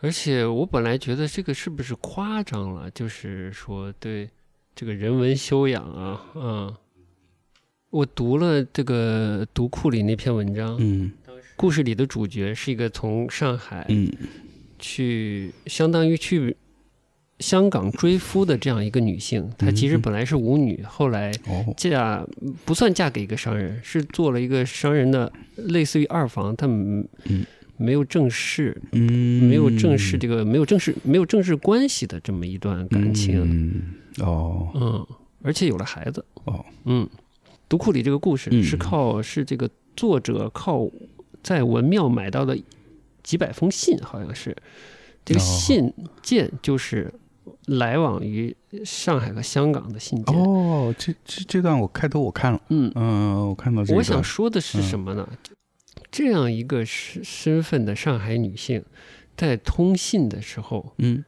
而且我本来觉得这个是不是夸张了？就是说对这个人文修养啊，嗯，我读了这个读库里那篇文章，嗯。故事里的主角是一个从上海嗯。去，相当于去香港追夫的这样一个女性，她其实嗯。本来是舞女，后来哦，嫁不算嫁给一个商人，是做了一个商人的类似于二房，她嗯。没有正式，嗯，没有正式这个没有正式没有正式关系的这么一段感情，嗯，哦，嗯，而且有了孩子，哦，嗯，读库里这个故事嗯。是靠是这个作者靠在文庙买到的几百封信，好像是。这个哦信件就是来往于上海和香港的信件。哦，这这这段我开头我看了，嗯，嗯，我看到这个，我想说的是嗯什么呢？这样一个身身份的上海女性，在通信的时候，嗯，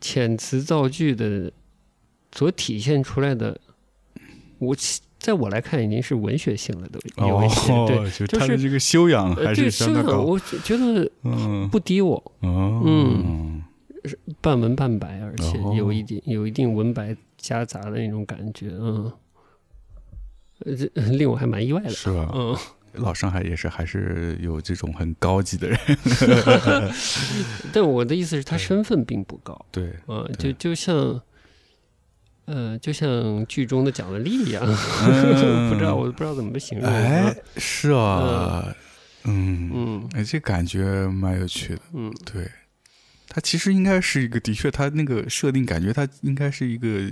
遣词造句的所体现出来的，我在我来看已经是文学性了，都有一些、哦，对。就就是他的这个修养呃，还是相当高，个修养，我觉得嗯，不低我，哦，嗯。半文半白，而且哦。有一点有一定文白夹杂的那种感觉，嗯，呃这令我还蛮意外的，是吧？嗯，老上海也是还是有这种很高级的人 但我的意思是，他身份并不高，对，啊，对。就就像，呃，就像剧中的蒋雯丽一样，嗯。不知道我不知道怎么形容，哎啊，是啊，嗯，嗯。哎，这感觉蛮有趣的，嗯。对。他其实应该是一个，的确，他那个设定感觉他应该是一个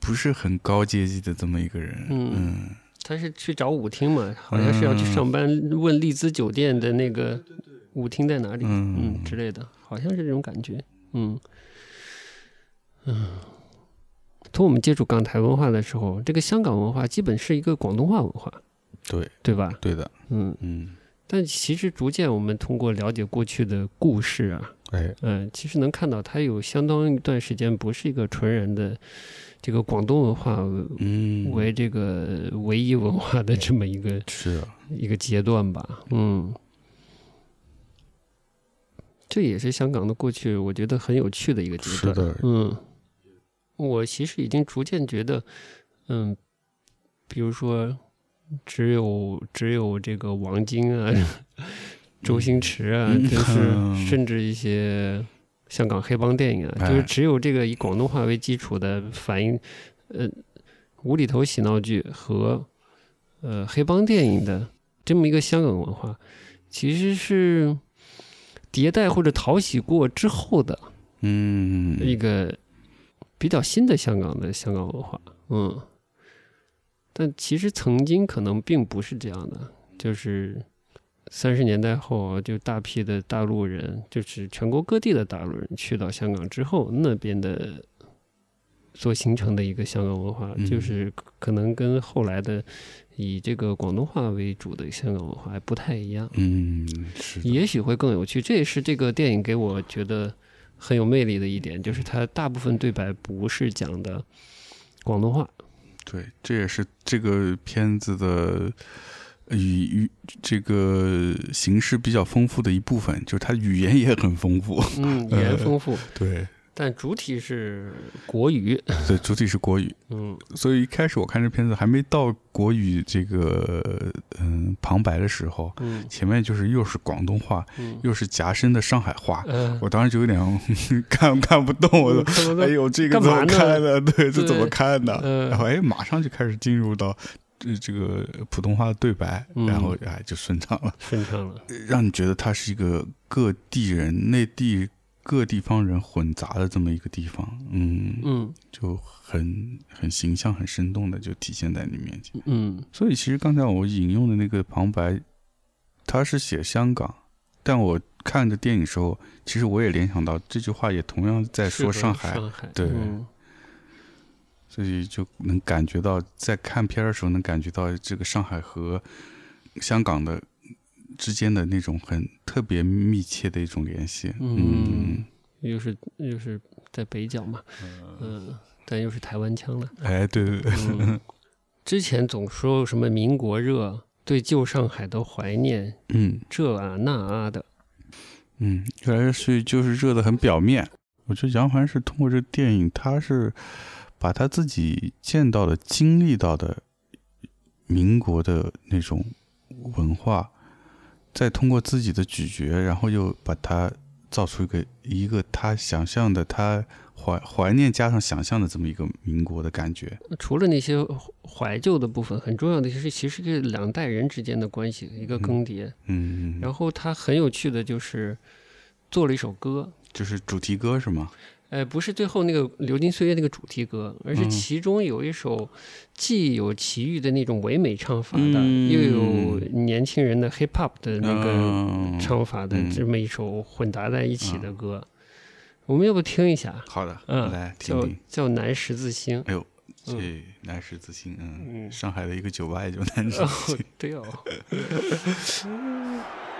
不是很高阶级的这么一个人，嗯。嗯。他是去找舞厅嘛，好像是要去上班，问丽兹酒店的那个舞厅在哪里，嗯。嗯之类的，好像是这种感觉，嗯。嗯。从我们接触港台文化的时候，这个香港文化基本是一个广东话文化，对对吧？对的，嗯，嗯，但其实逐渐我们通过了解过去的故事啊，哎，嗯，其实能看到它有相当一段时间不是一个纯然的这个广东文化嗯，为这个唯一文化的这么一个是啊，一个阶段吧，嗯，这也是香港的过去，我觉得很有趣的一个阶段。是的嗯，我其实已经逐渐觉得，嗯，比如说，只有只有这个王晶啊、周星驰啊，嗯就是嗯甚至一些香港黑帮电影啊，哎就是只有这个以广东话为基础的反映，呃，无厘头喜闹剧和呃黑帮电影的这么一个香港文化，其实是迭代或者淘洗过之后的嗯，一个比较新的香港的香港文化，嗯，但其实曾经可能并不是这样的，就是三十年代后，就大批的大陆人，就是全国各地的大陆人去到香港之后，那边的所形成的一个香港文化，嗯就是可能跟后来的以这个广东话为主的香港文化还不太一样。嗯，是，也许会更有趣。这也是这个电影给我觉得很有魅力的一点，就是它大部分对白不是讲的广东话。对，这也是这个片子的语语这个形式比较丰富的一部分，就是它语言也很丰富。嗯，语言丰富，对，但主体是国语。对，主体是国语，嗯所以一开始我看这片子还没到国语这个嗯旁白的时候，嗯前面就是又是广东话，嗯，又是夹生的上海话，嗯，我当时就有点 看看不懂，我说。哎呦，这个 怎么看的？对，这怎么看的？呃然后哎，马上就开始进入到这这个普通话的对白，嗯然后哎就顺畅了，顺畅了。让你觉得它是一个各地人、内地各地方人混杂的这么一个地方，嗯，嗯。就很很形象、很生动的就体现在你面前。嗯。所以其实刚才我引用的那个旁白，他是写香港，但我看着电影时候，其实我也联想到这句话也同样在说上海，上海对。嗯。所以就能感觉到，在看片儿的时候能感觉到这个上海和香港的之间的那种很特别密切的一种联系。嗯又是又是在北角嘛，嗯，但又是台湾腔了。哎，对对对，嗯，之前总说什么民国热，对旧上海的怀念，嗯这啊那啊的。嗯，越来越去就是热的很表面。我觉得杨凡是通过这个电影，他是把他自己见到的、经历到的民国的那种文化，再通过自己的咀嚼，然后又把它造出一个一个他想象的他怀怀念加上想象的这么一个民国的感觉。除了那些怀旧的部分，很重要的是其实是两代人之间的关系一个更迭。嗯，然后他很有趣的就是做了一首歌，就是主题歌是吗？呃，不是最后那个《流金岁月》那个主题歌，而是其中有一首既有奇遇的那种唯美唱法的，嗯又有年轻人的 hip hop 的那个嗯唱法的嗯这么一首混杂在一起的歌。我们要不听一下？好的，嗯，来听叫听。叫南十字星。哎呦，这嗯南十字星，嗯，嗯上海的一个酒吧也叫南十哦字星。，对哦。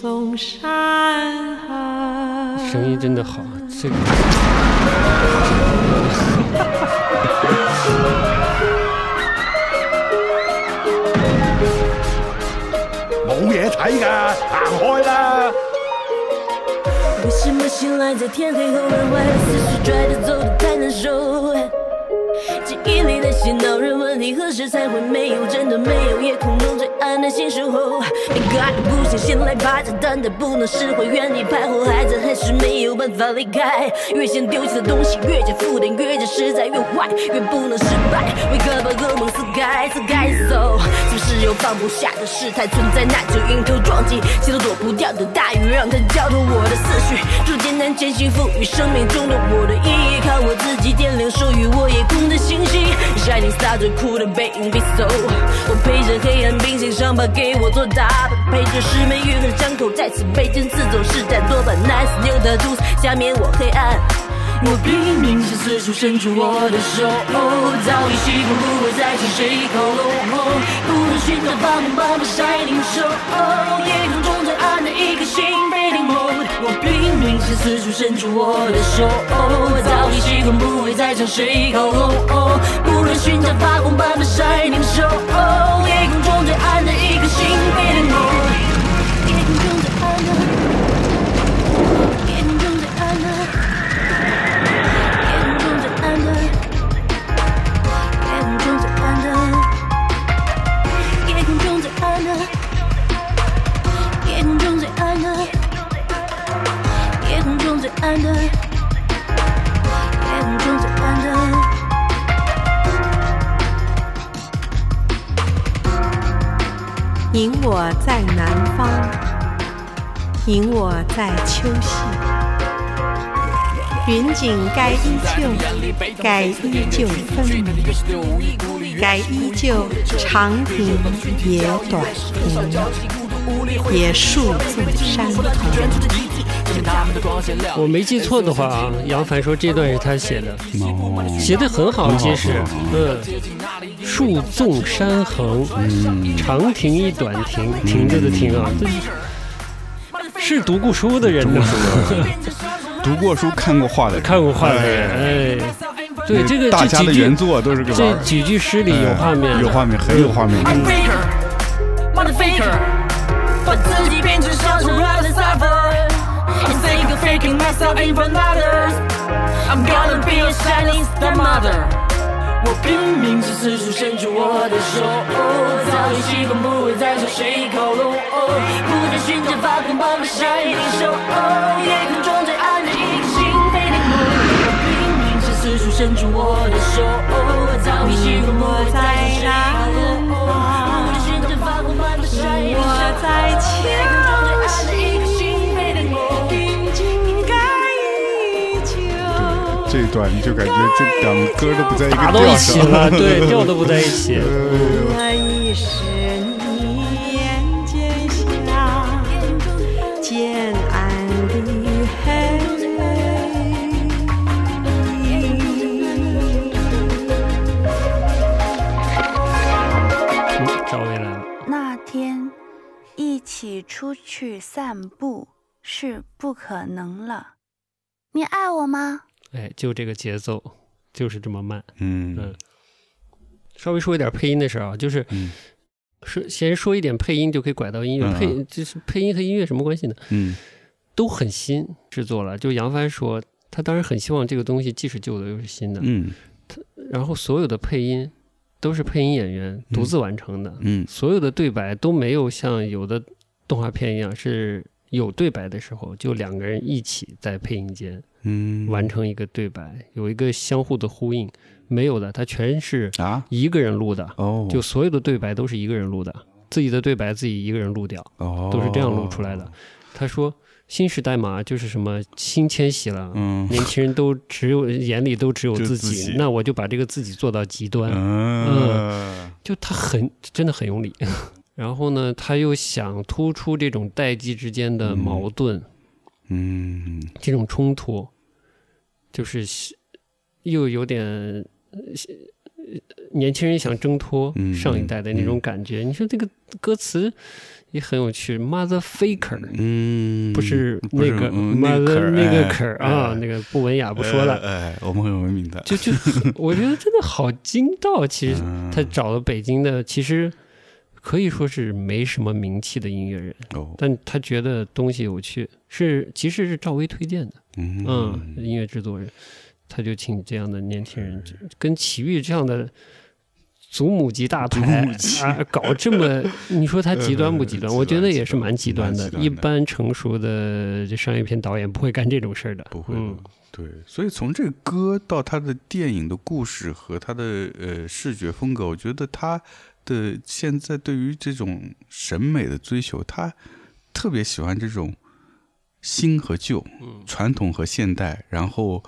声音真的好，这个 冇嘢睇噶，行開啦！为什么醒来在天黑后，人怀的思绪拽着走的太难受？记忆里那些恼人何时才会没有？真的没有，夜空中最暗的星守候。一个爱不想醒来，趴着等待，不能释怀，原地徘徊，孩子还是没有办法离开。越想丢弃的东西，越加负担，越加实在，越坏，越不能失败。为何把噩梦该走该走？是不是有放不下的事态存在？那就迎头撞击，谁都躲不掉的大雨，让它浇透我的思绪，逐渐难前行，赋予生命中的我的意义，靠我自己点亮属于我夜空的星星。Shining star 最酷的背影 be so，我陪着黑暗冰心伤疤给我做打扮，陪着失眠愈合伤口再次被针刺走，是在多半 nice 牛的毒死下面我黑暗。我拼命是四处伸出我的手，早已习惯不会再向谁靠拢，不论寻找帮忙帮忙 shining show，夜空中最暗的一颗星被凝眸。我拼命是四处伸出我的手，早已习惯不会再向谁靠拢，不论寻找发光般的 shining show，夜空中最暗的一颗星被凝眸。引我在南方，引我在秋夕。云锦该依旧，该依旧分明，该依旧长亭也短亭，也数座山头。我没记错的话啊，杨凡说这段是他写的，哦，写的很好，其实，嗯，树纵山横，长亭一短亭，亭子的亭啊，这是读过书的人呢，读过书、看过画的人，看过画的人，哎，对这个大家的这几句原作都是这几句诗里有画面，有画面，很有画面 faking myself ain't for matters. I'm gonna be your shining star mother. 我拼命是四处伸出我的手、哦，早已习惯不会再向谁靠拢、哦，不再寻找发光般的闪耀 Oh，，夜空中最暗的一颗星被你摸。我拼命是四处伸出我的手、哦，早已习惯不会再受谁靠拢、不再寻找发光般的闪耀手、哦，夜空中的一颗星被你摸。这段，就感觉这两个歌都不在一个打到调一起上。了，对，调都不在一起。我已是你眼间下，渐暗的黑。嗯赵薇来了，那天一起出去散步是不可能了。你爱我吗？哎，就这个节奏，就是这么慢。嗯。嗯。稍微说一点配音的事儿啊，就是嗯。说先说一点配音就可以拐到音乐，嗯。配就是配音和音乐什么关系呢？嗯。都很新制作了。就杨帆说，他当然很希望这个东西既是旧的又是新的，嗯。他然后所有的配音都是配音演员独自完成的，嗯。所有的对白都没有像有的动画片一样是有对白的时候就两个人一起在配音间嗯，完成一个对白，有一个相互的呼应。没有的，他全是啊一个人录的，哦，就所有的对白都是一个人录的，自己的对白自己一个人录掉，哦都是这样录出来的。他说新时代嘛，就是什么新迁徙了。嗯年轻人都只有眼里都只有自己，自己那我就把这个自己做到极端。嗯就他很真的很用力，然后呢，他又想突出这种代际之间的矛盾，嗯这种冲突，就是又有点呃年轻人想挣脱嗯上一代的那种感觉。你说这个歌词也很有趣，mother faker。嗯，不是那个嗯妈的那个那个哎坎儿啊，哎那个不文雅不说了，哎，哎我们很文明的，就就 我觉得真的好精到。其实嗯他找了北京的，其实可以说是没什么名气的音乐人，哦，但他觉得东西有趣，是其实是赵薇推荐的，嗯嗯，音乐制作人，他就请这样的年轻人，跟齐豫这样的。祖母级大牌啊，搞这么，你说他极端不极端？呃我觉得也是蛮极端的。端的一般成熟的这商业片导演不会干这种事儿的。不会的嗯，对，所以从这个歌到他的电影的故事和他的呃视觉风格，我觉得他的现在对于这种审美的追求，他特别喜欢这种新和旧、嗯传统和现代，然后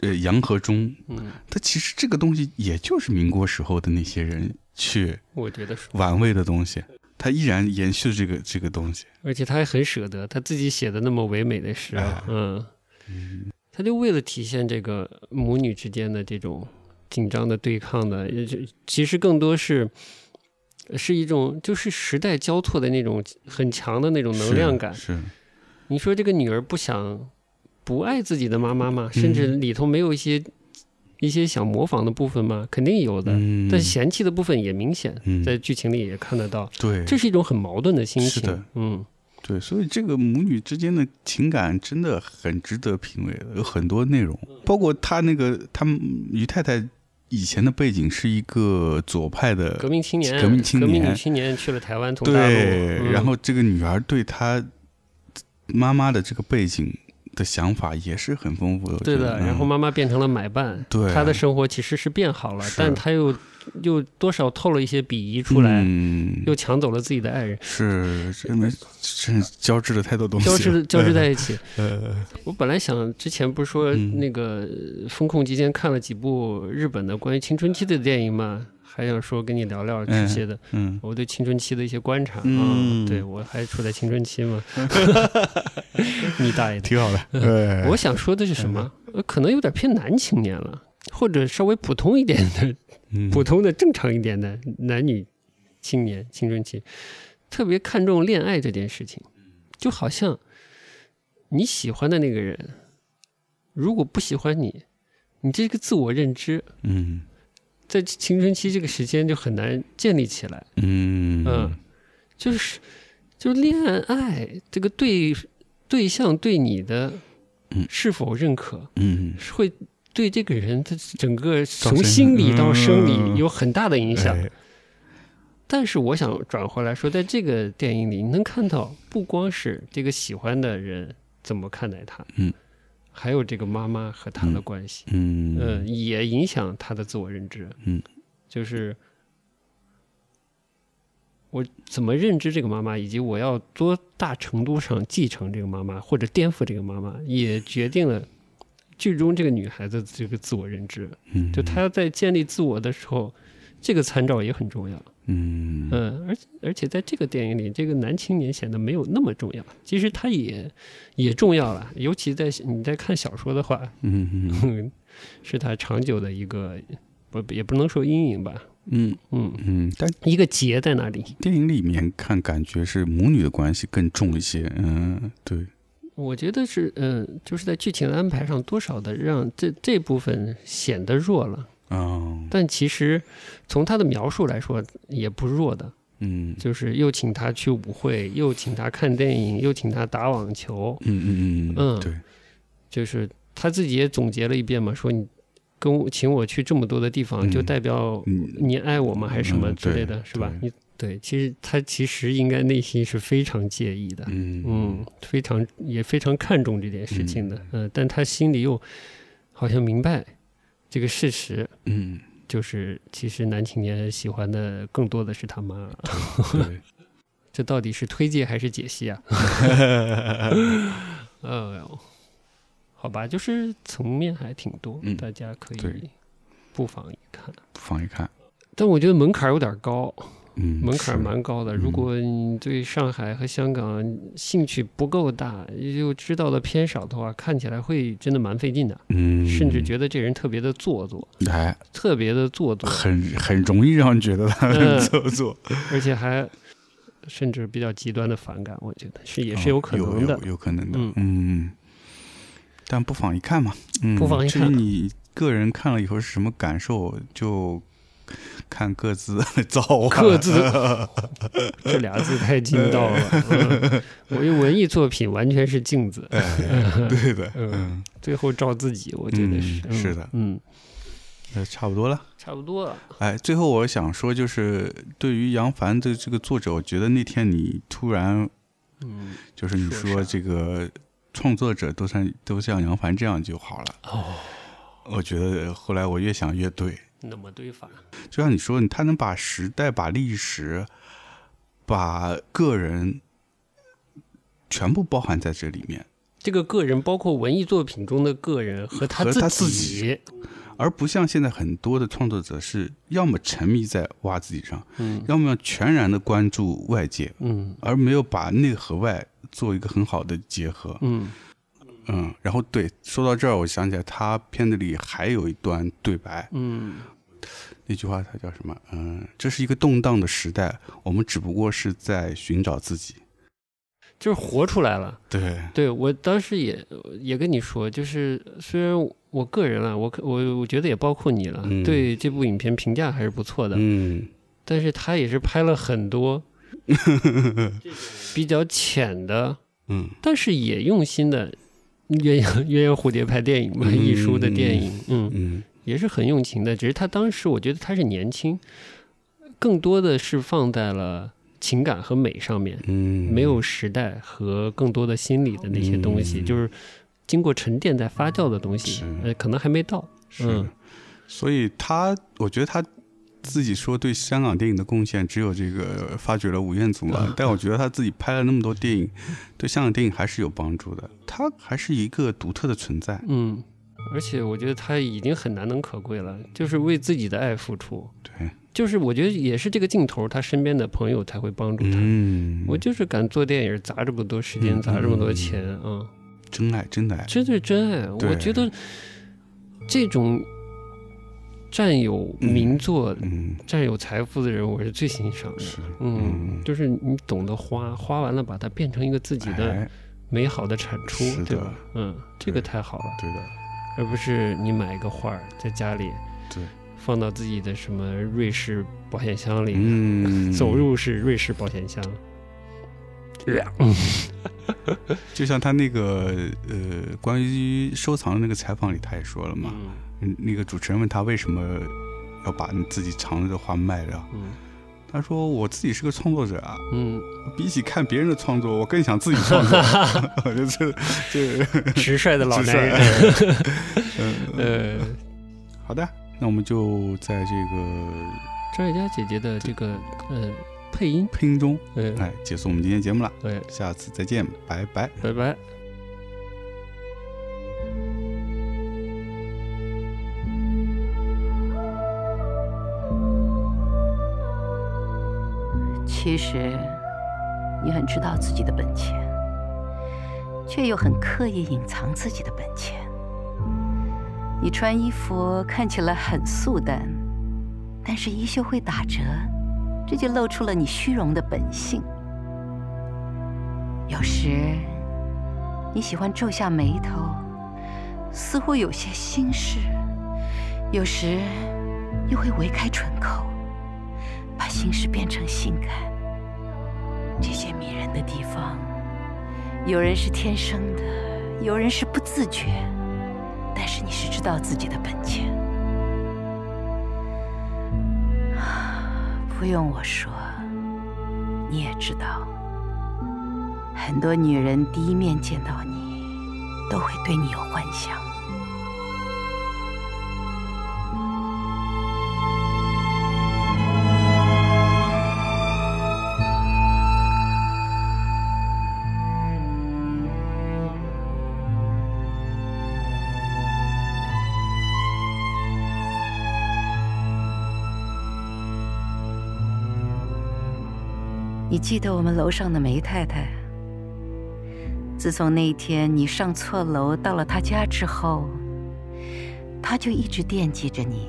呃洋和中。嗯，他其实这个东西也就是民国时候的那些人去我觉得是。玩味的东西，他依然延续这个这个东西。而且他还很舍得，他自己写的那么唯美的诗啊，哎嗯，他就为了体现这个母女之间的这种紧张的对抗的，也就其实更多是是一种就是时代交错的那种很强的那种能量感。是是你说这个女儿不想不爱自己的妈妈吗？甚至里头没有一些一些想模仿的部分吗？肯定有的，嗯但嫌弃的部分也明显，嗯在剧情里也看得到。对，这是一种很矛盾的心情。是的嗯。对，所以这个母女之间的情感真的很值得品味，有很多内容，包括她那个他们于太太以前的背景是一个左派的革命青年，革命青年。女青年去了台湾，从大陆，对，嗯。然后这个女儿对她妈妈的这个背景的想法也是很丰富的，对的，然后嗯。妈妈变成了买办，对。她的生活其实是变好了，但她又又多少透了一些鄙夷出来，嗯。又抢走了自己的爱人，是这没真是交织了太多东西，交织 交织在一起。呃我本来想之前不是说嗯那个风控期间看了几部日本的关于青春期的电影嘛，还想说跟你聊聊这些的。嗯我对青春期的一些观察。啊、嗯对我还处在青春期嘛，你大爷！挺好的，对。我想说的是什么？呃可能有点偏男青年了，或者稍微普通一点的、嗯普通的、正常一点的男女青年青春期，特别看重恋爱这件事情，就好像你喜欢的那个人，如果不喜欢你，你这个自我认知嗯。在青春期这个时间就很难建立起来。嗯。嗯，就是就是恋爱这个对对象对你的嗯。是否认可，嗯。是会对这个人他整个从心理到生嗯理有很大的影响。哎但是我想转回来说，在这个电影里，你能看到不光是这个喜欢的人怎么看待他，嗯，还有这个妈妈和他的嗯关系，嗯嗯，也影响他的自我认知，嗯，就是我怎么认知这个妈妈，以及我要多大程度上继承这个妈妈或者颠覆这个妈妈，也决定了剧中这个女孩子这个自我认知，嗯，就她在建立自我的时候，这个参照也很重要。嗯。嗯，而而且在这个电影里，这个男青年显得没有那么重要，其实他也也重要了，尤其在你在看小说的话，嗯。嗯 是他长久的一个不也不能说阴影吧，嗯嗯，嗯，但一个结在那里。电影里面看感觉是母女的关系更重一些。嗯，对，我觉得是，嗯、就是在剧情的安排上，多少的让这这部分显得弱了，哦，但其实从他的描述来说也不弱的，嗯。就是又请他去舞会，又请他看电影，又请他打网球，嗯嗯嗯嗯对，就是他自己也总结了一遍嘛，说你跟我请我去这么多的地方，嗯就代表嗯。你爱我吗？还是什么嗯之类的，是吧？你对，其实他其实应该内心是非常介意的，嗯嗯，非常也非常看重这件事情的，嗯、但他心里又好像明白这个事实，嗯，就是其实男青年喜欢的更多的是他妈，这到底是推介还是解析啊？呃，好吧，就是层面还挺多，嗯大家可对以不妨一看。不妨一看，但我觉得门槛有点高，嗯，门槛蛮高的。嗯如果你对上海和香港兴趣不够大，又知道的偏少的话，看起来会真的蛮费劲的，嗯，甚至觉得这人特别的做作，哎，特别的做作，很很容易让人觉得他很嗯做作，而且还甚至比较极端的反感。我觉得是也哦是有可能的有。有可能的，嗯嗯，但不妨一看嘛，嗯，不妨一看你个人看了以后是什么感受，就看各自 造化，各自 这俩字太劲道了。嗯我用文艺作品完全是镜子，对的，嗯嗯，最后照自己，我觉得是、嗯是的嗯，那差不多了。差不多了。哎，最后我想说，就是对于杨凡的这个作者，我觉得那天你突然嗯，就是你说这个创作者都像都像杨凡这样就好了。哦，我觉得后来我越想越对，那么对法，就像你说，他能把时代、把历史、把个人全部包含在这里面，这个个人包括文艺作品中的个人和他自和他自己而不像现在很多的创作者是要么沉迷在挖自己上，嗯要么全然的关注外界，嗯。而没有把内和外做一个很好的结合。嗯。嗯，然后对，说到这儿，我想起来他片子里还有一段对白，嗯那句话它叫什么？嗯，这是一个动荡的时代，我们只不过是在寻找自己。就是活出来了。对，对我当时也也跟你说，就是虽然我个人啊，我我我觉得也包括你了，嗯对这部影片评价还是不错的，嗯但是他也是拍了很多 比较浅的，嗯但是也用心的鸳鸯鸳鸯蝴蝶拍电影嘛，嗯艺术的电影，嗯，嗯也是很用情的。只是他当时我觉得他是年轻，更多的是放在了情感和美上面，嗯，没有时代和更多的心理的那些东西，嗯就是经过沉淀在发酵的东西，呃，可能还没到。是，嗯所以他，我觉得他自己说对香港电影的贡献只有这个发掘了吴彦祖嘛，啊 但我觉得他自己拍了那么多电影，对香港电影还是有帮助的。他还是一个独特的存在。嗯，而且我觉得他已经很难能可贵了，就是为自己的爱付出。对，就是我觉得也是这个镜头，他身边的朋友才会帮助他。嗯，我就是敢做电影，砸这么多时间，嗯砸这么多钱啊，真爱，真爱。这是真爱。我觉得这种占有名作、嗯，占有财富的人，我是最欣赏的。是，嗯，就是你懂得花，花完了把它变成一个自己的哎，美好的产出对吧？嗯，这个太好了，对的，而不是你买一个画儿在家里，对，放到自己的什么瑞士保险箱里，嗯，走入式瑞士保险箱。就像他那个呃，关于收藏的那个采访里，他也说了嘛，嗯。嗯，那个主持人问他为什么要把你自己藏着的画卖了，嗯他说我自己是个创作者啊，嗯，比起看别人的创作，我更想自己创作。我觉得这这 直率的老直男率人。嗯 呃，好的，那我们就在这个张艾嘉姐姐的这个呃配音，配音中，呃，哎，结束我们今天节目了，对，下次再见，拜拜。拜拜。其实，你很知道自己的本钱，却又很刻意隐藏自己的本钱。你穿衣服看起来很素淡，但是衣袖会打折，这就露出了你虚荣的本性。有时，你喜欢皱下眉头，似乎有些心事；有时，又会微开唇口，把心事变成性感。这些迷人的地方，有人是天生的，有人是不自觉。但是你是知道自己的本钱，不用我说，你也知道。很多女人第一面见到你，都会对你有幻想。你记得我们楼上的梅太太？自从那天你上错楼到了她家之后，她就一直惦记着你。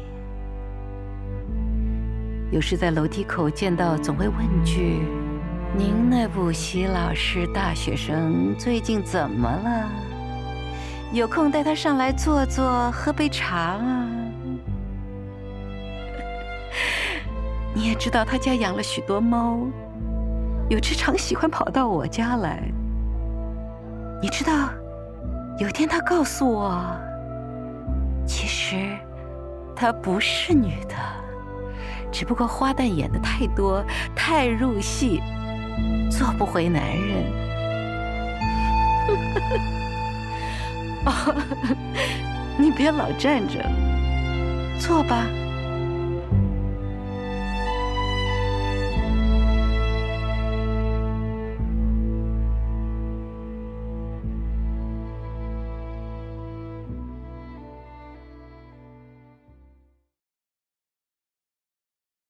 有时在楼梯口见到，总会问句：“您那补习老师大学生最近怎么了？有空带他上来坐坐，喝杯茶啊。”你也知道他家养了许多猫。有只常喜欢跑到我家来。你知道，有天他告诉我，其实他不是女的，只不过花旦演的太多，太入戏，做不回男人。你别老站着，坐吧。